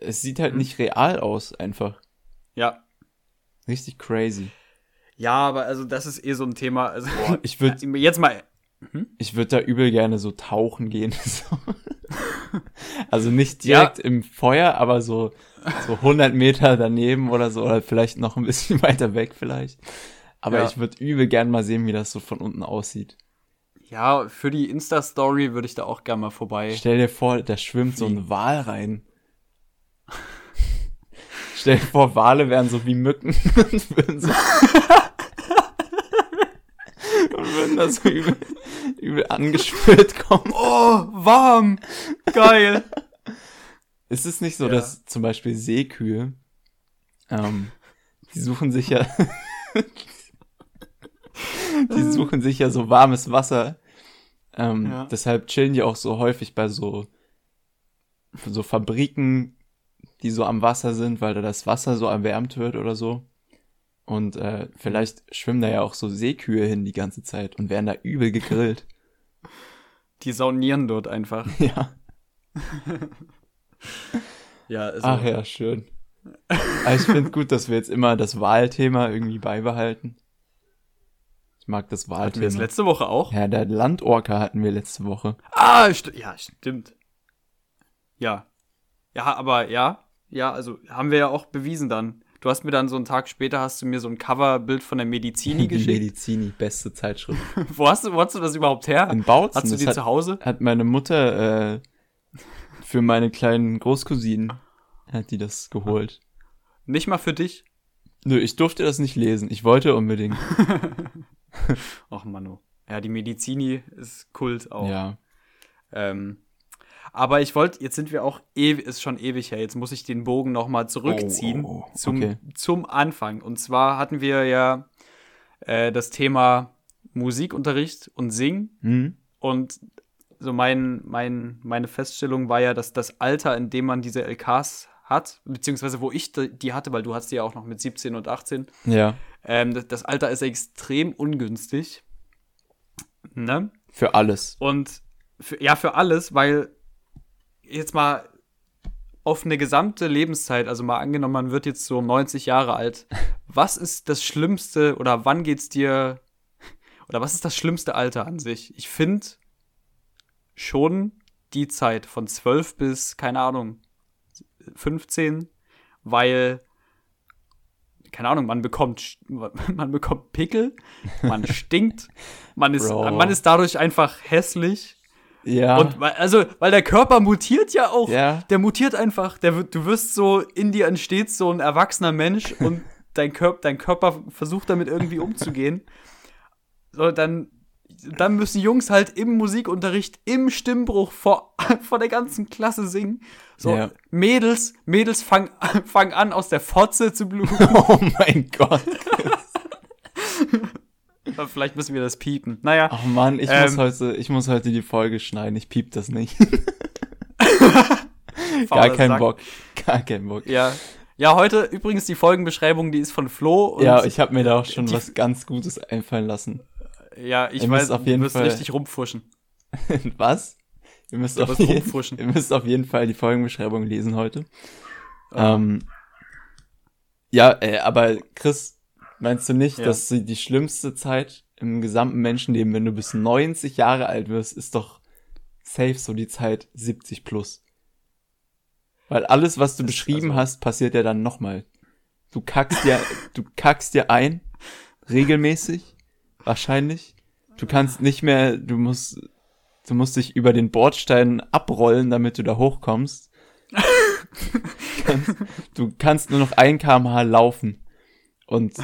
Es sieht halt nicht real aus, einfach. Ja. Richtig crazy. Ja, aber also das ist eh so ein Thema. Also, Boah, ich würde <laughs> jetzt mal. ich würde da übel gerne so tauchen gehen. <laughs> So. Also nicht direkt im Feuer, aber so, so 100 Meter daneben oder so, oder vielleicht noch ein bisschen <laughs> weiter weg vielleicht. Aber Ja. ich würde übel gern mal sehen, wie das so von unten aussieht. Ja, für die Insta-Story würde ich da auch gerne mal vorbei. Stell dir vor, da schwimmt so ein Wal rein. <laughs> Stell dir vor, Wale wären so wie Mücken <laughs> und würden so <laughs> und würden da so übel, übel angeschwirrt kommen. Oh, warm! Geil! Ist es nicht so, Ja. dass zum Beispiel Seekühe, ähm, die suchen sich ja, die suchen sich ja so warmes Wasser. Ähm, Ja. Deshalb chillen die auch so häufig bei so, so Fabriken, die so am Wasser sind, weil da das Wasser so erwärmt wird oder so. Und äh, vielleicht schwimmen da ja auch so Seekühe hin die ganze Zeit und werden da übel gegrillt. <laughs> Die saunieren dort einfach. <laughs> ja. <laughs> Ja, also, Ach ja, schön. Aber ich finde gut, dass wir jetzt immer das Wahlthema irgendwie beibehalten. Ich mag das hatten wir das Wahlthema. letzte Woche auch? Ja, der Landorca hatten wir letzte Woche. Ah, st ja, stimmt. Ja. Ja, aber ja, ja, also haben wir ja auch bewiesen dann. Du hast mir dann so einen Tag später hast du mir so ein Coverbild von der Medizini Die geschickt. Medizini, beste Zeitschrift. <laughs> wo hast du, wo hast du das überhaupt her? In Bautzen. Hast du die hat, zu Hause? hat meine Mutter äh, für meine kleinen Großcousinen hat die das geholt. Nicht mal für dich? Nö, ich durfte das nicht lesen. Ich wollte unbedingt. <laughs> Ach Manu. Ja, die Medizini ist Kult auch. Ja. Ähm, aber ich wollte, jetzt sind wir auch ewig, ist schon ewig her, jetzt muss ich den Bogen nochmal zurückziehen Oh, oh, oh, zum, okay. zum Anfang. Und zwar hatten wir ja äh, das Thema Musikunterricht und Singen. Hm? Und so mein, mein, meine Feststellung war ja, dass das Alter, in dem man diese LKs hat, beziehungsweise wo ich die hatte, weil du hast die ja auch noch mit 17 und 18, Ja. ähm, das, das Alter ist extrem ungünstig. Ne? Für alles. Und für, ja, für alles, weil jetzt mal auf eine gesamte Lebenszeit, also mal angenommen, man wird jetzt so 90 Jahre alt, was ist das Schlimmste oder wann geht's dir oder was ist das schlimmste Alter an sich? Ich finde schon die Zeit von 12 bis, keine Ahnung, 15, weil keine Ahnung, man bekommt man bekommt Pickel, man stinkt, man ist <laughs> Bro. man ist dadurch einfach hässlich Ja. und weil, also, weil der Körper mutiert ja auch. Ja. Der mutiert einfach. Der, wird- du wirst so, in dir entsteht so ein erwachsener Mensch <laughs> und dein, Körper, dein Körper versucht damit irgendwie umzugehen. So, dann, dann müssen Jungs halt im Musikunterricht, im Stimmbruch vor, <laughs> vor der ganzen Klasse singen. So, Ja. Mädels, Mädels fangen <laughs> fang an, aus der Fotze zu bluten. oh mein Gott. Vielleicht müssen wir das piepen. Naja, Ach Mann, ich Ähm. muss heute, ich muss heute die Folge schneiden. Ich piep das nicht. <laughs> Gar keinen Sack. Bock. Gar keinen Bock. Ja. Ja, heute übrigens die Folgenbeschreibung, die ist von Flo. Ja, ich habe mir da auch schon was ganz Gutes einfallen lassen. Ja, ich Ihr weiß, müsst auf jeden du wirst Fall- richtig rumfuschen. <laughs> was? Ihr müsst, Du auf jeden, rumfuschen. ihr müsst auf jeden Fall die Folgenbeschreibung lesen heute. Ähm, ja, äh, aber Chris, meinst du nicht, Ja. dass die, schlimmste Zeit im gesamten Menschenleben, wenn du bis 90 Jahre alt wirst, ist doch safe so die Zeit 70 plus? Weil alles, was du Das- beschrieben also- hast, passiert ja dann nochmal. Du kackst dir, du kackst dir ein, regelmäßig, wahrscheinlich. Du kannst nicht mehr, du musst, du musst dich über den Bordstein abrollen, damit du da hochkommst. <laughs> kannst, du kannst nur noch ein kmh laufen. Und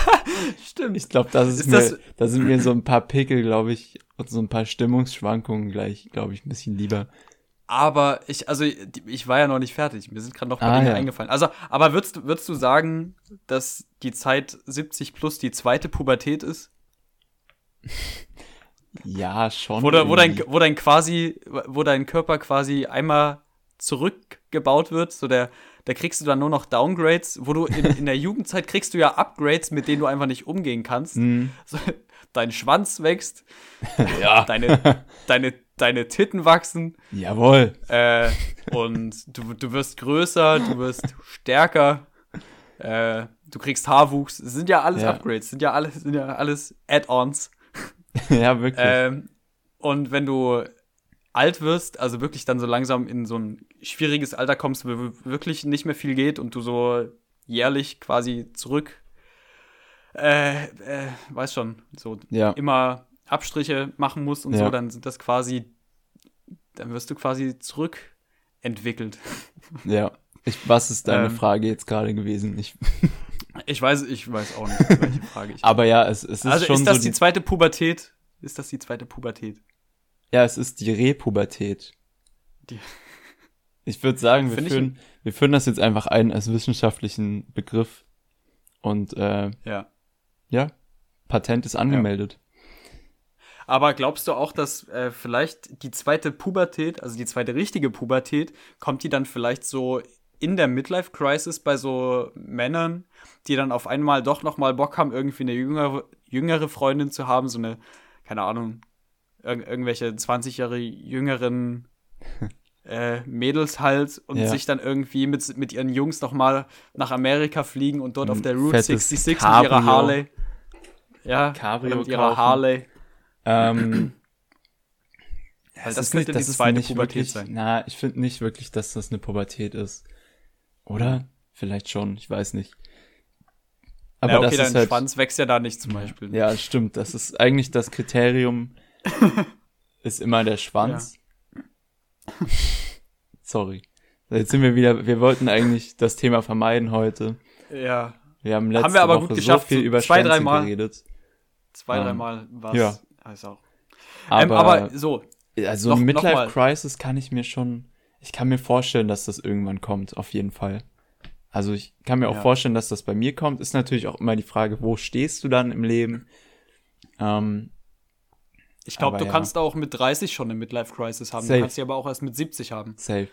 <laughs> Stimmt. ich glaube, das ist, Ist mir, das- da sind mir so ein paar Pickel, glaube ich, und so ein paar Stimmungsschwankungen gleich, glaube ich, ein bisschen lieber. Aber ich, also ich war ja noch nicht fertig. Mir sind gerade noch ein paar Ah, Dinge ja. eingefallen. Also, aber würdest, du- würdest du sagen, dass die Zeit 70 plus die zweite Pubertät ist? <laughs> Ja, schon. Wo, wo, dein, wo dein quasi, wo dein Körper quasi einmal zurückgebaut wird, so der, da kriegst du dann nur noch Downgrades, wo du in, in der Jugendzeit kriegst du ja Upgrades, mit denen du einfach nicht umgehen kannst. Hm, So, dein Schwanz wächst, <laughs> ja, deine, deine, deine Titten wachsen jawohl. äh, und du, du wirst größer, du wirst stärker. Äh, du kriegst Haarwuchs. Es sind ja alles Ja. Upgrades, sind ja alles, sind ja alles Add-ons. <laughs> ja, wirklich. Ähm, und wenn du alt wirst, also wirklich dann so langsam in so ein schwieriges Alter kommst, wo wirklich nicht mehr viel geht und du so jährlich quasi zurück, äh, äh, weiß schon, so ja. immer Abstriche machen musst und Ja. so, dann sind das quasi, dann wirst du quasi zurückentwickelt. <laughs> Ja. Ich, was ist deine Ähm. Frage jetzt gerade gewesen? Ich, <laughs> Ich weiß, ich weiß auch nicht, <laughs> welche Frage ich. aber ja, es, es ist also schon ist das so. die zweite Pubertät? Ist das die zweite Pubertät? Ja, es ist die Repubertät. Die- <laughs> Ich würde sagen, wir führen, wir führen das jetzt einfach ein als wissenschaftlichen Begriff. Und äh, Ja. ja, Patent ist angemeldet. Aber glaubst du auch, dass äh, vielleicht die zweite Pubertät, also die zweite richtige Pubertät, kommt die dann vielleicht so in der Midlife Crisis bei so Männern, die dann auf einmal doch noch mal Bock haben, irgendwie eine jüngere, jüngere Freundin zu haben, so eine, keine Ahnung, irg irgendwelche 20 Jahre jüngeren <laughs> äh, Mädels halt und Ja. sich dann irgendwie mit, mit ihren Jungs noch mal nach Amerika fliegen und dort Ein auf der Route fettes 66 mit Cabrio. ihrer Harley. Ja, Cabrio mit ihrer kaufen. Harley. Ähm, das ist könnte die das ist zweite nicht Pubertät wirklich, sein. Na, ich finde nicht wirklich, dass das eine Pubertät ist. Oder? Vielleicht schon, ich weiß nicht. Aber ja, okay, das dein ist halt, Schwanz wächst ja da nicht zum Beispiel. Ja, stimmt. Das ist eigentlich das Kriterium, ist immer der Schwanz. <laughs> Sorry. Jetzt sind wir wieder, wir wollten eigentlich das Thema vermeiden heute. ja. Wir haben letzte Haben wir aber Woche gut geschafft, so viel über zwei, drei Mal. geredet. Zwei, Ähm, dreimal war ja. es. Also auch. Aber, ähm, aber so, also noch- mal. Midlife Crisis kann ich mir schon, ich kann mir vorstellen, dass das irgendwann kommt, auf jeden Fall. Also ich kann mir auch Ja. vorstellen, dass das bei mir kommt. Ist natürlich auch immer die Frage, wo stehst du dann im Leben? Ähm, ich glaube, du ja. kannst auch mit 30 schon eine Midlife Crisis haben. Safe. Du kannst sie aber auch erst mit 70 haben. safe.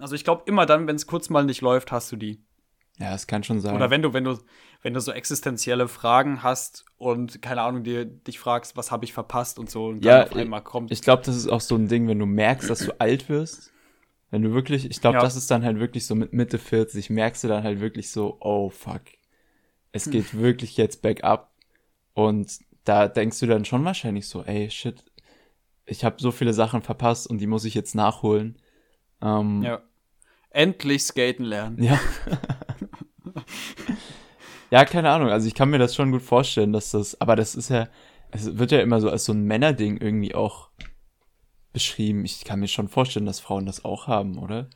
Also ich glaube, immer dann, wenn es kurz mal nicht läuft, hast du die. Ja, es kann schon sein. Oder wenn du, wenn du, wenn du so existenzielle Fragen hast und keine Ahnung, dir dich fragst, was habe ich verpasst und so und Ja, dann auf einmal kommt. Ich glaube, das ist auch so ein Ding, wenn du merkst, dass du alt wirst. Wenn du wirklich, ich glaube, Ja. das ist dann halt wirklich so mit Mitte 40, merkst du dann halt wirklich so, oh fuck, es geht wirklich jetzt bergab. Und da denkst du dann schon wahrscheinlich so, ey, shit, ich habe so viele Sachen verpasst und die muss ich jetzt nachholen. Ähm, ja. Endlich skaten lernen. Ja. <laughs> ja, keine Ahnung. Also ich kann mir das schon gut vorstellen, dass das, aber das ist ja, es wird ja immer so als so ein Männerding irgendwie auch beschrieben. Ich kann mir schon vorstellen, dass Frauen das auch haben, oder?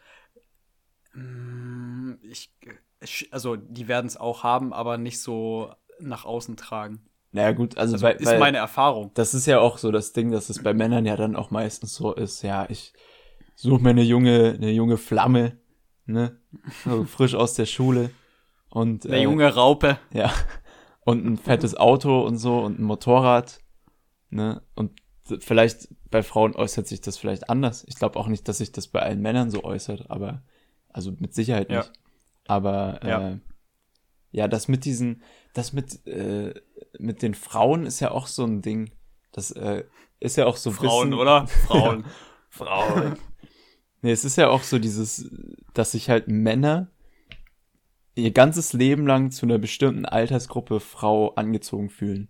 Mm, Ich, ich- also die werden es auch haben, aber nicht so nach außen tragen. Naja, gut, also, Also weil, ist weil meine Erfahrung. das ist ja auch so das Ding, dass es bei Männern ja dann auch meistens so ist, ja, ich suche mir eine junge, eine junge Flamme, ne? So <laughs> frisch aus der Schule. Und, Der junge Raupe. Ja. Und ein fettes Auto und so und ein Motorrad. Ne? Und vielleicht bei Frauen äußert sich das vielleicht anders. Ich glaube auch nicht, dass sich das bei allen Männern so äußert, aber also mit Sicherheit Ja. nicht. Aber Ja. äh, ja, das mit diesen, das mit, äh, mit den Frauen ist ja auch so ein Ding. Das äh, ist ja auch so Frauen, bisschen, oder? <laughs> Frauen. Frauen. Nee, es ist ja auch so dieses, dass sich halt Männer ihr ganzes Leben lang zu einer bestimmten Altersgruppe Frau angezogen fühlen.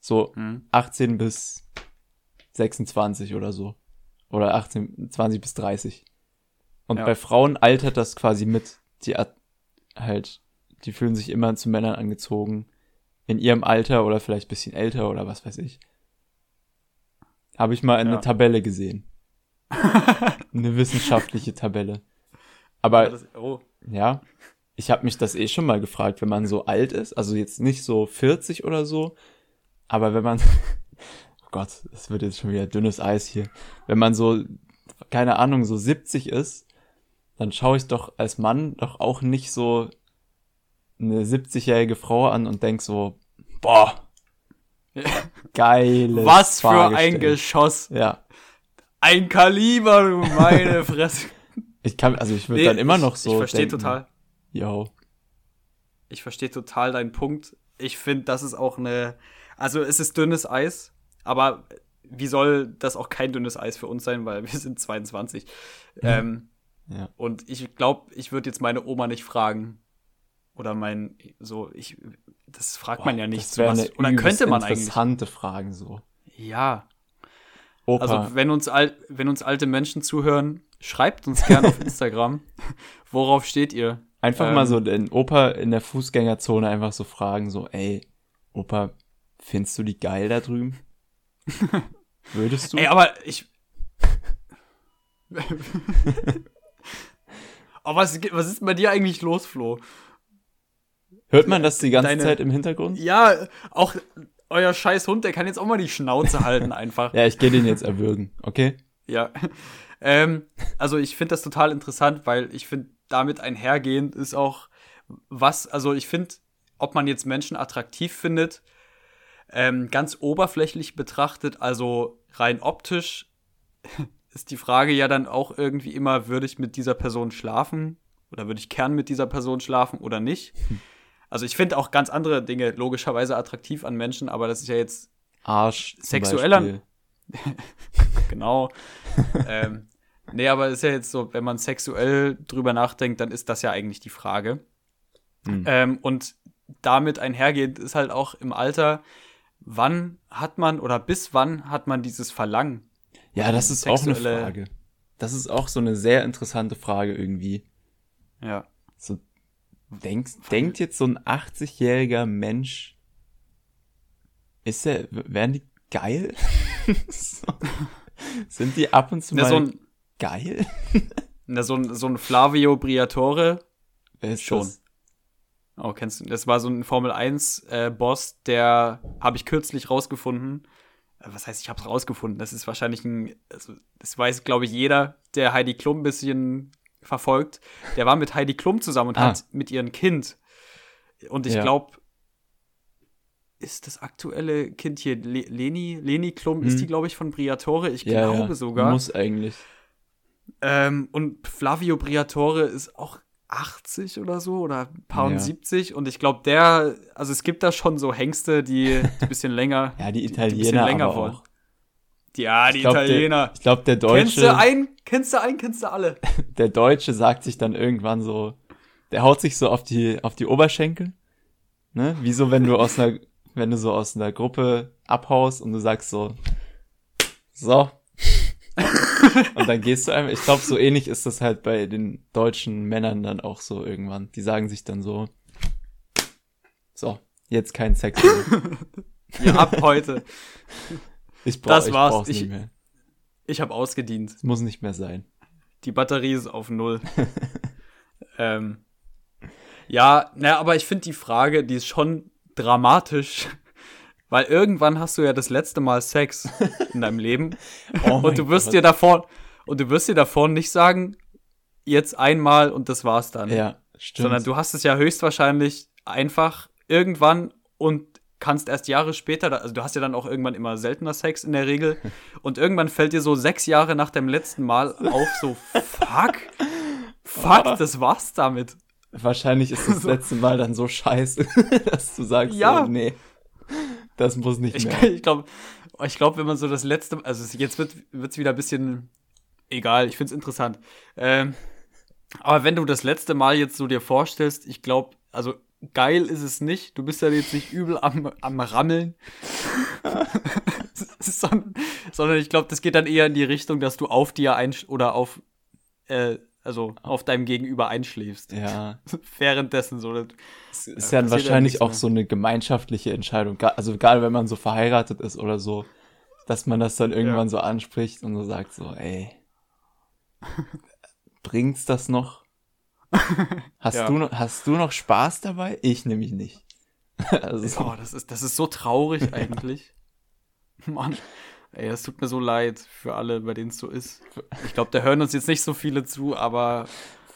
So Hm. 18 bis 26 oder so. Oder 18, 20 bis 30. Und Ja. bei Frauen altert das quasi mit. Die halt, die fühlen sich immer zu Männern angezogen. In ihrem Alter oder vielleicht bisschen älter oder was weiß ich. Habe ich mal eine Ja. Tabelle gesehen. <laughs> eine wissenschaftliche Tabelle. Aber Das, oh. ja, ich habe mich das eh schon mal gefragt, wenn man so alt ist, also jetzt nicht so 40 oder so, aber wenn man, <laughs> oh Gott, es wird jetzt schon wieder dünnes Eis hier, wenn man so, keine Ahnung, so 70 ist, dann schaue ich doch als Mann doch auch nicht so eine 70-jährige Frau an und denk so, boah, <laughs> geiles Was für ein. Geschoss. Ja, Ein Kaliber, du meine <laughs> Fresse. ich kann, also ich würde Nee, dann immer noch so Ich verstehe total. Yo, Ich verstehe total deinen Punkt. Ich finde, das ist auch eine. Also, es ist dünnes Eis, aber wie soll das auch kein dünnes Eis für uns sein, weil wir sind 22. Ähm, ja. und ich glaube, ich würde jetzt meine Oma nicht fragen, Oder mein, so, ich, das fragt man ja nicht. Das wäre eine Oder könnte man eigentlich. interessante Fragen so. Ja. Opa, Also, wenn uns, al wenn uns alte Menschen zuhören, schreibt uns gerne auf <laughs> Instagram. Worauf steht ihr? einfach ähm, mal so den Opa in der Fußgängerzone einfach so fragen, so, ey, Opa, findest du die geil da drüben? <laughs> Würdest du? Ey, aber ich. aber <laughs> was, was ist bei dir eigentlich los, Flo? Hört man das die ganze deine- Zeit im Hintergrund? Ja, auch euer scheiß Hund, der kann jetzt auch mal die Schnauze halten, <laughs> einfach. Ja, ich gehe den jetzt erwürgen, okay? Ja. Ähm, also ich finde das total interessant, weil ich finde, damit einhergehend ist auch was, also ich finde, ob man jetzt Menschen attraktiv findet, ähm, ganz oberflächlich betrachtet, also rein optisch, <laughs> ist die Frage ja dann auch irgendwie immer, würde ich mit dieser Person schlafen? Oder würde ich gern mit dieser Person schlafen oder nicht? Also ich finde auch ganz andere Dinge logischerweise attraktiv an Menschen, aber das ist ja jetzt Arsch. Sexueller-. <laughs> Genau. ähm, nee, aber ist ja jetzt so, wenn man sexuell drüber nachdenkt, dann ist das ja eigentlich die Frage. Hm. Ähm, und damit einhergehend ist halt auch im Alter, wann hat man oder bis wann hat man dieses Verlangen? Ja, das ist auch eine Frage. Das ist auch so eine sehr interessante Frage irgendwie. Ja. So, denkst, denkt jetzt so ein 80-jähriger Mensch, ist er, werden die geil? <laughs> so. Sind die ab und zu Na, mal so ein, geil? na, so ein, so ein Flavio Briatore, Wer ist Schon. das? oh, kennst du, das war so ein Formel 1 äh, Boss, der habe ich kürzlich rausgefunden. Äh, Was heißt, ich habe es rausgefunden? Das ist wahrscheinlich ein, also, das weiß, glaube ich, jeder, der Heidi Klum ein bisschen verfolgt. Der war mit Heidi Klum zusammen und Ah. hat mit ihrem Kind. Und ich Ja. glaube, ist das aktuelle Kind hier Le Leni? Leni Klum, ist Hm. die, glaube ich, von Briatore? Ich Ja, glaube ja, sogar. Muss eigentlich. Ähm, und Flavio Briatore ist auch 80 oder so oder ein paar und Ja. 70 und ich glaube, der, also es gibt da schon so Hengste, die ein bisschen länger, <laughs> Ja, die die ein bisschen Italiener länger aber wollen. auch. Ja, die Ich glaub, Italiener. Der, ich glaube, der kennst du Deutsche, einen, kennst du einen, kennst du alle. <laughs> der Deutsche sagt sich dann irgendwann so, der haut sich so auf die, auf die Oberschenkel. Ne? Wie so, wenn du aus einer, <laughs> wenn du so aus einer Gruppe abhaust und du sagst so, so. <laughs> und dann gehst du einfach, ich glaube, so ähnlich ist das halt bei den deutschen Männern dann auch so irgendwann. Die sagen sich dann so, so, jetzt kein Sex mehr. Ja, ab heute. Ich brauch, Das ich war's. Ich- nicht mehr. Ich habe ausgedient. Es muss nicht mehr sein. Die Batterie ist auf Null. <laughs> ähm, ja, naja, aber ich finde die Frage, die ist schon dramatisch, <laughs> weil irgendwann hast du ja das letzte Mal Sex in deinem Leben <laughs> Oh und du wirst dir davor und du wirst dir davor nicht sagen, jetzt einmal und das war's dann, Ja, stimmt. sondern du hast es ja höchstwahrscheinlich einfach irgendwann und kannst erst Jahre später, also du hast ja dann auch irgendwann immer seltener Sex in der Regel <laughs> und irgendwann fällt dir so sechs Jahre nach dem letzten Mal auf, so fuck, fuck, das war's damit. Wahrscheinlich ist das <laughs> letzte Mal dann so scheiße, <laughs> dass du sagst, Ja. so, nee, das muss nicht Ich, mehr. ich glaube, ich glaub, wenn man so das letzte, also es- jetzt wird es wieder ein bisschen egal. Ich finde es interessant. Ähm, aber wenn du das letzte Mal jetzt so dir vorstellst, ich glaube, also geil ist es nicht. Du bist ja jetzt nicht übel am, am Rammeln. <laughs> sondern, sondern ich glaube, das geht dann eher in die Richtung, dass du auf dir einsch oder auf, äh, also auf deinem Gegenüber einschläfst. Ja, <laughs> Währenddessen so. Das, es ist Ja, ja ja wahrscheinlich auch so eine gemeinschaftliche Entscheidung. Also egal, wenn man so verheiratet ist oder so, dass man das dann irgendwann so anspricht und so sagt so, ey, <laughs> bringt's das noch? <laughs> Hast, Ja. du, noch hast du noch Spaß dabei? Ich nämlich nicht. <laughs> also so, Oh, das ist, das ist so traurig <laughs> eigentlich. Mann. Ey, das tut mir so leid für alle, bei denen es so ist. Ich glaube, da hören uns jetzt nicht so viele zu, aber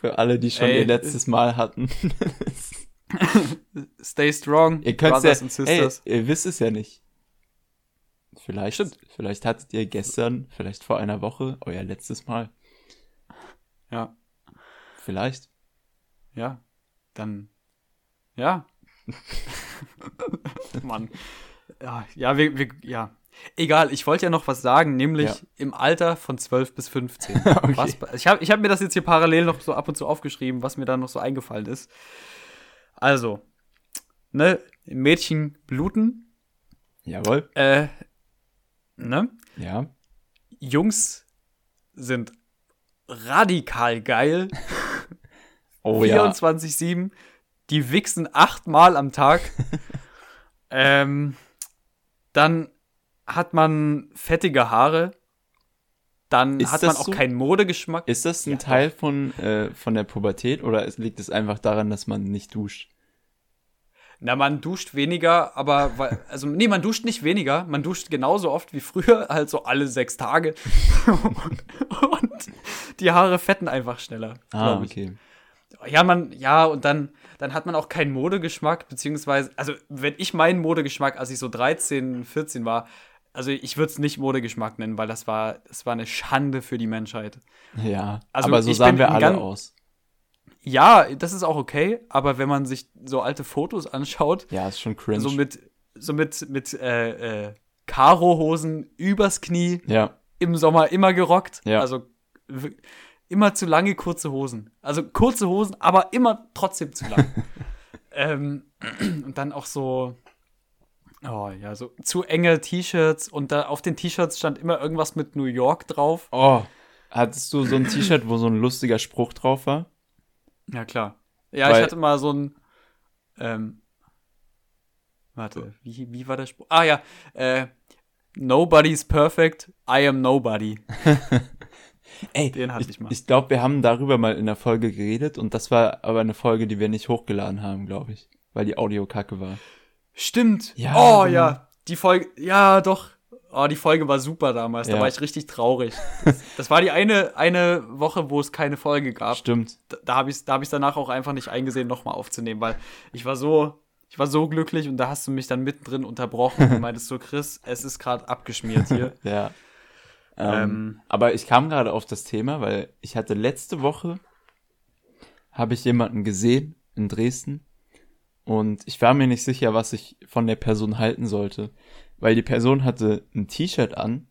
für alle, die schon Ey, ihr letztes Mal hatten. stay strong, Ihr Brothers ja, and ey, ihr wisst es ja nicht. Vielleicht, Stimmt. vielleicht hattet ihr gestern, vielleicht vor einer Woche, euer letztes Mal. Ja, Vielleicht. Ja. Dann, ja. <laughs> Mann. Ja, ja, wir, wir, ja. Egal, ich wollte ja noch was sagen, nämlich Ja. im Alter von 12 bis 15. <laughs> Okay. was, ich habe ich hab mir das jetzt hier parallel noch so ab und zu aufgeschrieben, was mir da noch so eingefallen ist. Also, ne, Mädchen bluten, Jawohl. äh, ne? Ja. Jungs sind radikal geil. <laughs> Oh ja. 24-7. Die wichsen achtmal am Tag. <laughs> ähm, dann hat man fettige Haare. Dann Ist hat man auch so? keinen Modegeschmack. Ist das ein Ja, Teil von, äh, von der Pubertät oder liegt es einfach daran, dass man nicht duscht? Na, man duscht weniger, aber, weil, also, nee, man duscht nicht weniger. Man duscht genauso oft wie früher, halt <laughs> so alle sechs Tage. <laughs> und die Haare fetten einfach schneller. Ah, ich. Ja, man, ja, und dann, dann hat man auch keinen Modegeschmack, beziehungsweise, also, wenn ich meinen Modegeschmack, als ich so 13, 14 war, also ich würde es nicht Modegeschmack nennen, weil das war, das war eine Schande für die Menschheit. Ja, Also aber so sahen wir alle Gang- aus. Ja, das ist auch okay, aber wenn man sich so alte Fotos anschaut, Ja, ist schon cringe. so mit, so mit, mit äh, äh, Karo-Hosen übers Knie, ja, im Sommer immer gerockt. Ja. Also immer zu lange kurze Hosen. Also kurze Hosen, aber immer trotzdem zu lang. <laughs> ähm, und dann auch so, oh ja, so zu enge T-Shirts und da auf den T-Shirts stand immer irgendwas mit New York drauf. Oh, hattest du so ein T-Shirt, wo so ein lustiger Spruch drauf war? Ja, klar. Ja, Weil- ich hatte mal so ein, ähm, warte, wie, wie war der Spruch? Ah ja, äh, Nobody's perfect, I am nobody. <laughs> Ey, Den hatte ich, ich mal. Ich glaube, wir haben darüber mal in der Folge geredet und das war aber eine Folge, die wir nicht hochgeladen haben, glaube ich, weil die Audio kacke war. Stimmt. Ja, oh genau. ja, die Folge, ja doch. Oh, die Folge war super damals. Da Ja. war ich richtig traurig. Das, <laughs> das war die eine, eine Woche, wo es keine Folge gab. Stimmt. Da, da habe ich da hab ich's danach auch einfach nicht eingesehen, nochmal aufzunehmen, weil ich war so, ich war so glücklich und da hast du mich dann mittendrin unterbrochen und <laughs> meintest so, Chris, es ist gerade abgeschmiert hier. Ja. Ähm, Ähm. aber ich kam gerade auf das Thema, weil ich hatte letzte Woche habe ich jemanden gesehen in Dresden und ich war mir nicht sicher, was ich von der Person halten sollte, weil die Person hatte ein T-Shirt an,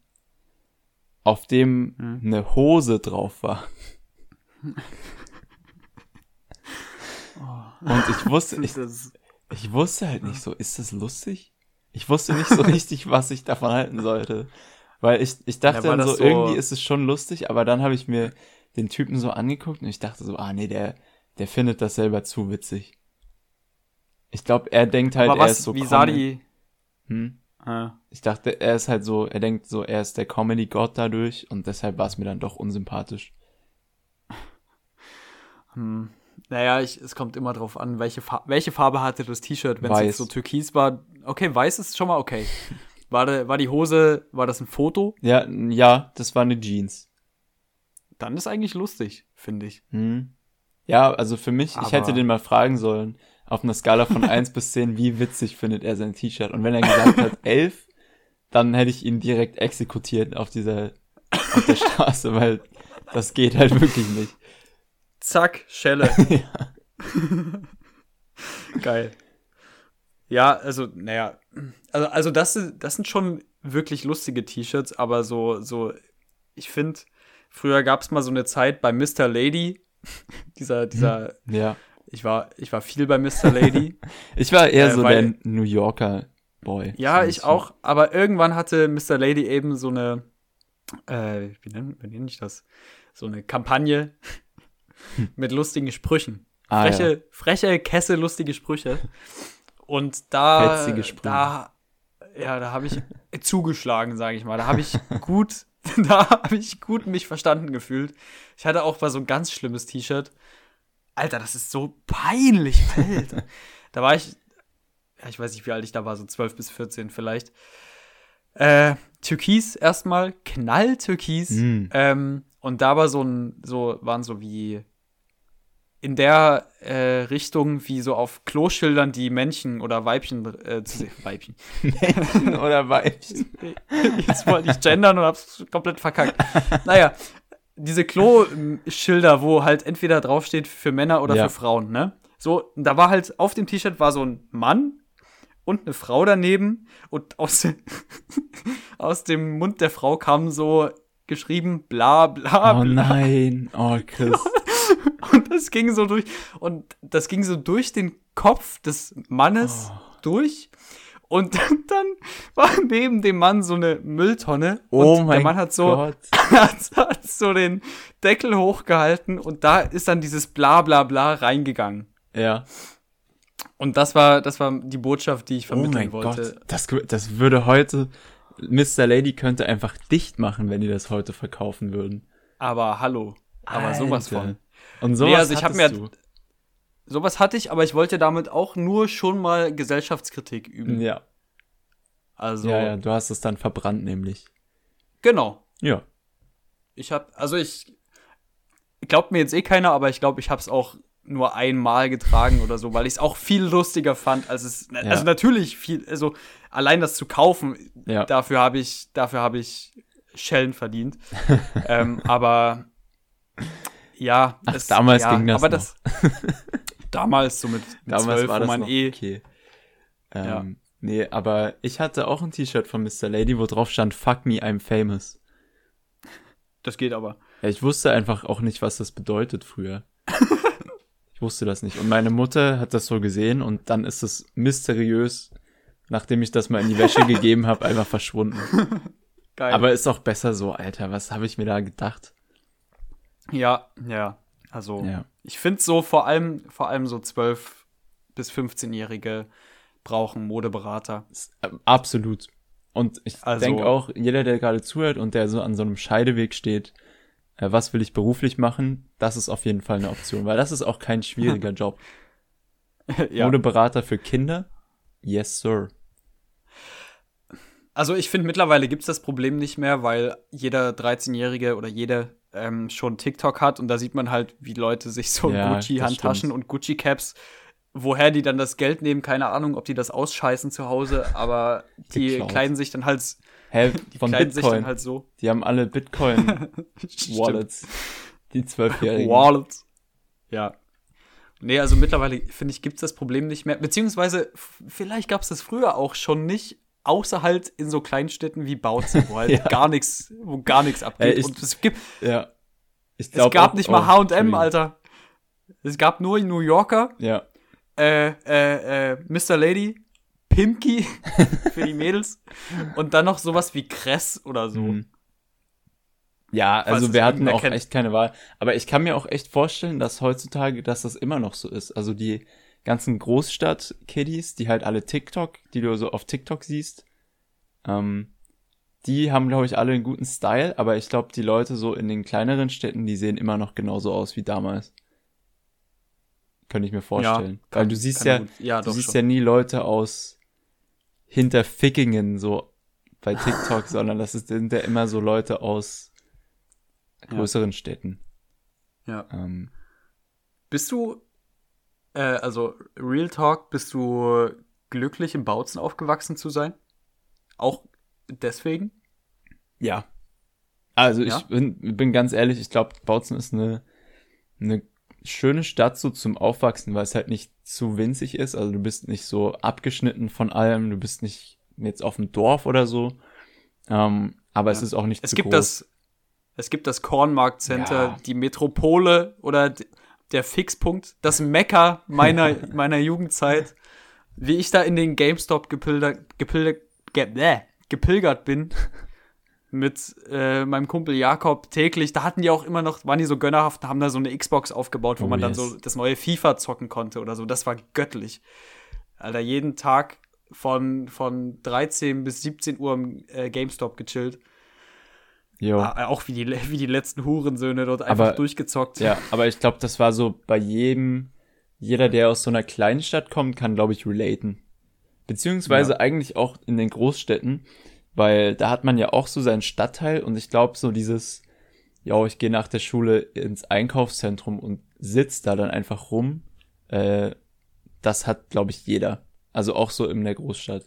auf dem Hm. eine Hose drauf war. Und ich wusste, <laughs> ich, ich wusste halt nicht so, ist das lustig? Ich wusste nicht so <laughs> richtig, was ich davon halten sollte. Weil ich, ich dachte Ja, dann so, so- irgendwie ist es schon lustig, aber dann habe ich mir den Typen so angeguckt und ich dachte so, ah nee, der, der findet das selber zu witzig. Ich glaube, er denkt halt, aber er was, ist so wie sah Comedy- die, Hm? äh, Ich dachte, er ist halt so, er denkt so, er ist der Comedy-Gott dadurch und deshalb war es mir dann doch unsympathisch. <laughs> Hm. Naja, ich, es kommt immer drauf an, welche, Fa welche Farbe hatte das T-Shirt. Wenn es so türkis war, okay, weiß ist schon mal okay. <laughs> War, de, war die Hose, war das ein Foto? Ja, ja, das war eine Jeans. Dann ist eigentlich lustig, finde ich. Hm. Ja, also für mich, ich Aber- hätte den mal fragen sollen, auf einer Skala von <laughs> 1 bis 10, wie witzig findet er sein T-Shirt? Und wenn er gesagt hat <laughs> 11, dann hätte ich ihn direkt exekutiert auf dieser, auf der Straße, weil das geht halt wirklich nicht. Zack, Schelle. <laughs> Geil. Ja, also, naja. Also, also das, sind- das sind schon wirklich lustige T-Shirts, aber so, so, ich finde, früher gab es mal so eine Zeit bei Mr. Lady. <laughs> dieser, dieser, Ja. ich war, ich war viel bei Mr. Lady. <laughs> Ich war eher Äh, so weil- der New Yorker Boy. Ja, So ich bisschen. auch. Aber irgendwann hatte Mr. Lady eben so eine, äh, wie nenne, wie nenne ich das? So eine Kampagne <laughs> mit lustigen Sprüchen. Ah, Freche, ja. freche, Kesse, lustige Sprüche. Und da, da, ja, da habe ich <laughs> zugeschlagen, sage ich mal. Da habe ich gut, <laughs> da habe ich gut mich verstanden gefühlt. Ich hatte auch mal so ein ganz schlimmes T-Shirt. Alter, das ist so peinlich, <laughs> Alter. da war ich, ja, ich weiß nicht, wie alt ich da war, so 12 bis 14 vielleicht. Äh, Türkis erstmal, knalltürkis. Mm. Ähm, und da war so ein, so, waren so wie in der äh, Richtung, wie so auf Kloschildern die Männchen oder Weibchen äh, zu sehen. Weibchen. Männchen <laughs> oder Weibchen. Jetzt wollte ich gendern und hab's komplett verkackt. Naja, diese Klo-Schilder, wo halt entweder draufsteht für Männer oder Ja. für Frauen, ne? So, da war halt auf dem T-Shirt war so ein Mann und eine Frau daneben und aus, de- <laughs> aus dem Mund der Frau kam so geschrieben bla bla Oh bla. nein. Oh, Chris. <laughs> Und das ging so durch und das ging so durch den Kopf des Mannes Oh. durch. Und <laughs> dann war neben dem Mann so eine Mülltonne. Oh und mein der Mann hat so, <laughs> hat, hat so den Deckel hochgehalten und da ist dann dieses Bla bla bla reingegangen. Ja. Und das war, das war die Botschaft, die ich Oh vermitteln mein wollte. Gott. Das, das würde heute, Mr. Lady könnte einfach dicht machen, wenn die das heute verkaufen würden. Aber hallo. Aber sowas Alter. von. Und sowas Nee, also ich hab hattest mir- Sowas hatte ich, aber ich wollte damit auch nur schon mal Gesellschaftskritik du. üben. Ja. Also, ja, ja, du hast es dann verbrannt, nämlich. genau. Ja. Ich habe, also ich, glaubt mir jetzt eh keiner, aber ich glaube, ich habe es auch nur einmal getragen oder so, weil ich es auch viel lustiger fand, als es, also natürlich viel, also allein das zu kaufen, Ja. dafür habe ich, dafür habe ich Schellen verdient. <laughs> ähm, aber ja, Ach, damals ja, ging das aber noch. das <laughs> damals so mit, mit Damals 12, war das man noch eh okay. Ähm, Ja. Nee, aber ich hatte auch ein T-Shirt von Mr. Lady, wo drauf stand, fuck me, I'm famous. das geht aber. Ja, ich wusste einfach auch nicht, was das bedeutet früher. <laughs> ich wusste das nicht. Und meine Mutter hat das so gesehen und dann ist es mysteriös, nachdem ich das mal in die Wäsche <laughs> gegeben habe, einfach verschwunden. Geil. Aber ist auch besser so, Alter. Was habe ich mir da gedacht? Ja, ja, also Ja. Ich finde so vor allem, vor allem so 12 bis 15-Jährige brauchen Modeberater. Äh, absolut. Und ich Also- denke auch, jeder, der gerade zuhört und der so an so einem Scheideweg steht, äh, was will ich beruflich machen, das ist auf jeden Fall eine Option, weil das ist auch kein schwieriger <laughs> Job. ja. Modeberater für Kinder? Yes, sir. Also ich finde, mittlerweile gibt es das Problem nicht mehr, weil jeder 13-Jährige oder jede ähm, schon TikTok hat und da sieht man halt, wie Leute sich so Ja, Gucci-Handtaschen und Gucci-Caps, woher die dann das Geld nehmen, keine Ahnung, ob die das ausscheißen zu Hause, aber <laughs> die kleiden sich dann halt, Hä, <laughs> die von kleiden sich dann Bitcoin. halt so. Die haben alle Bitcoin-Wallets. <laughs> Die Zwölfjährigen. Wallets. Ja. Nee, also mittlerweile, finde ich, gibt es das Problem nicht mehr. Beziehungsweise, vielleicht gab es das früher auch schon nicht, außer halt in so Kleinstädten wie Bautzen, wo halt <laughs> Ja. gar nichts, wo gar nichts abgeht. Ey, ich- Und es gibt, Ja. Ich es glaub gab auch- nicht oh, mal H&M, Entschuldigung. Alter. Es gab nur New Yorker, Ja. äh, äh, äh, Mr. Lady, Pimki <laughs> für die Mädels und dann noch sowas wie Kress oder so. Mhm. Ja, also es wir hatten auch kennt. echt keine Wahl. Aber ich kann mir auch echt vorstellen, dass heutzutage, dass das immer noch so ist. Also die ganzen Großstadt-Kiddies, die halt alle TikTok, die du so auf TikTok siehst, ähm, die haben, glaube ich, alle einen guten Style, aber ich glaube, die Leute so in den kleineren Städten, die sehen immer noch genauso aus wie damals. Könnte ich mir vorstellen. Weil du siehst kann ja, ja, du siehst schon. ja nie Leute aus Hinterfickingen so bei <laughs> TikTok, sondern das sind ja immer so Leute aus größeren Städten. Ja. Ähm, Bist du, äh, also Real Talk, bist du glücklich im Bautzen aufgewachsen zu sein? Auch deswegen? ja. Also Ja? ich bin, bin ganz ehrlich, ich glaube, Bautzen ist eine, eine schöne Stadt so zum Aufwachsen, weil es halt nicht zu winzig ist. Also du bist nicht so abgeschnitten von allem, du bist nicht jetzt auf dem Dorf oder so. Ähm, aber es Ja. ist auch nicht Es zu gibt groß. das, es gibt das Kornmarkt Center, Ja. die Metropole oder d- der Fixpunkt, das Mekka meiner, <laughs> meiner Jugendzeit. Wie ich da in den GameStop gepilgert, gepilgert, ge, bäh, gepilgert bin mit äh, meinem Kumpel Jakob täglich. Da hatten die auch immer noch, waren die so gönnerhaft, haben da so eine Xbox aufgebaut, wo Oh, man dann yes. so das neue FIFA zocken konnte oder so. Das war göttlich. Alter, jeden Tag von, von 13 bis 17 Uhr im äh, GameStop gechillt. Jo. Ah, Auch wie die, wie die letzten Hurensöhne dort einfach Aber- durchgezockt. Ja, aber ich glaube, das war so bei jedem, jeder, der aus so einer kleinen Stadt kommt, kann, glaube ich, relaten. Beziehungsweise Ja. eigentlich auch in den Großstädten, weil da hat man ja auch so seinen Stadtteil und ich glaube, so dieses, ja, ich gehe nach der Schule ins Einkaufszentrum und sitz da dann einfach rum, äh, das hat, glaube ich, jeder. Also auch so in der Großstadt.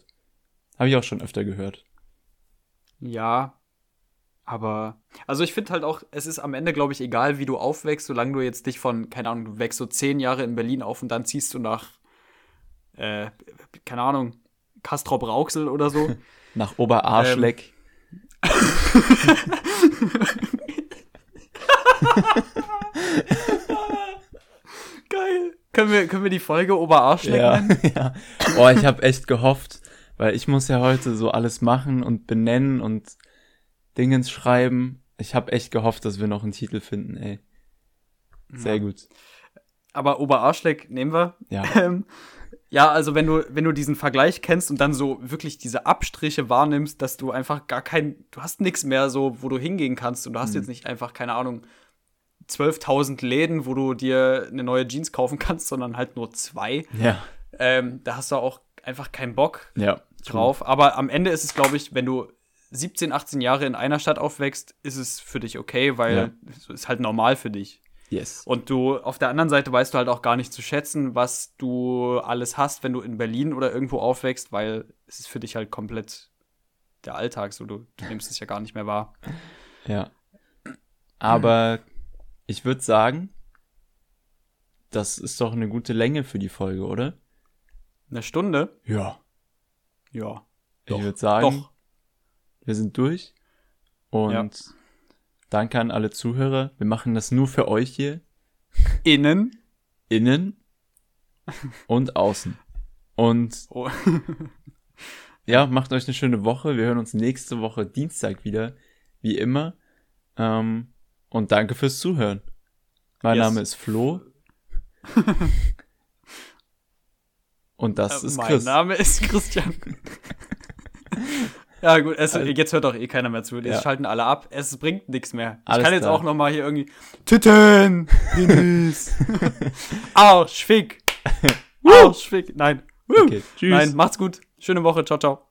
Habe ich auch schon öfter gehört. Ja, aber, also ich finde halt auch, es ist am Ende, glaube ich, egal, wie du aufwächst, solange du jetzt dich von, keine Ahnung, du wächst so zehn Jahre in Berlin auf und dann ziehst du nach, äh, keine Ahnung, Castrop Rauxel oder so. <laughs> Nach Oberarschleck. <laughs> Geil. Können wir, können wir die Folge Oberarschleck Ja, nennen? <laughs> ja. Boah, ich habe echt gehofft, weil ich muss ja heute so alles machen und benennen und Dingens schreiben. Ich habe echt gehofft, dass wir noch einen Titel finden, ey. Sehr Ja. gut. Aber Oberarschleck nehmen wir. Ja. <laughs> Ähm, ja, also wenn du, wenn du diesen Vergleich kennst und dann so wirklich diese Abstriche wahrnimmst, dass du einfach gar kein, du hast nichts mehr so, wo du hingehen kannst und du hast Mhm. jetzt nicht einfach, keine Ahnung, 12.000 Läden, wo du dir eine neue Jeans kaufen kannst, sondern halt nur zwei. Ja. Ähm, da hast du auch einfach keinen Bock Ja. drauf. Aber am Ende ist es, glaube ich, wenn du 17, 18 Jahre in einer Stadt aufwächst, ist es für dich okay, weil Ja. es ist halt normal für dich. Yes. Und du, auf der anderen Seite weißt du halt auch gar nicht zu schätzen, was du alles hast, wenn du in Berlin oder irgendwo aufwächst, weil es ist für dich halt komplett der Alltag, so du, du nimmst es ja gar nicht mehr wahr. Ja. Aber ich würde sagen, das ist doch eine gute Länge für die Folge, oder? Eine Stunde? Ja. Ja. Ich würde sagen, Doch. Wir sind durch. Und Ja. danke an alle Zuhörer. Wir machen das nur für euch hier. Innen. Innen und außen. Und Oh. <laughs> ja, macht euch eine schöne Woche. Wir hören uns nächste Woche Dienstag wieder, wie immer. Ähm, und danke fürs Zuhören. Mein Yes. Name ist Flo. <laughs> und das Äh, ist mein Chris. Name ist Christian. <laughs> ja, gut, es, Also- jetzt hört doch eh keiner mehr zu. Jetzt Ja. schalten alle ab. Es bringt nichts mehr. Ich Alles kann jetzt klar. auch noch mal hier irgendwie Titten, Penis, <laughs> Arschfick, Arschfick. <laughs> Nein. Okay, tschüss. Nein, macht's gut. Schöne Woche. Ciao, ciao.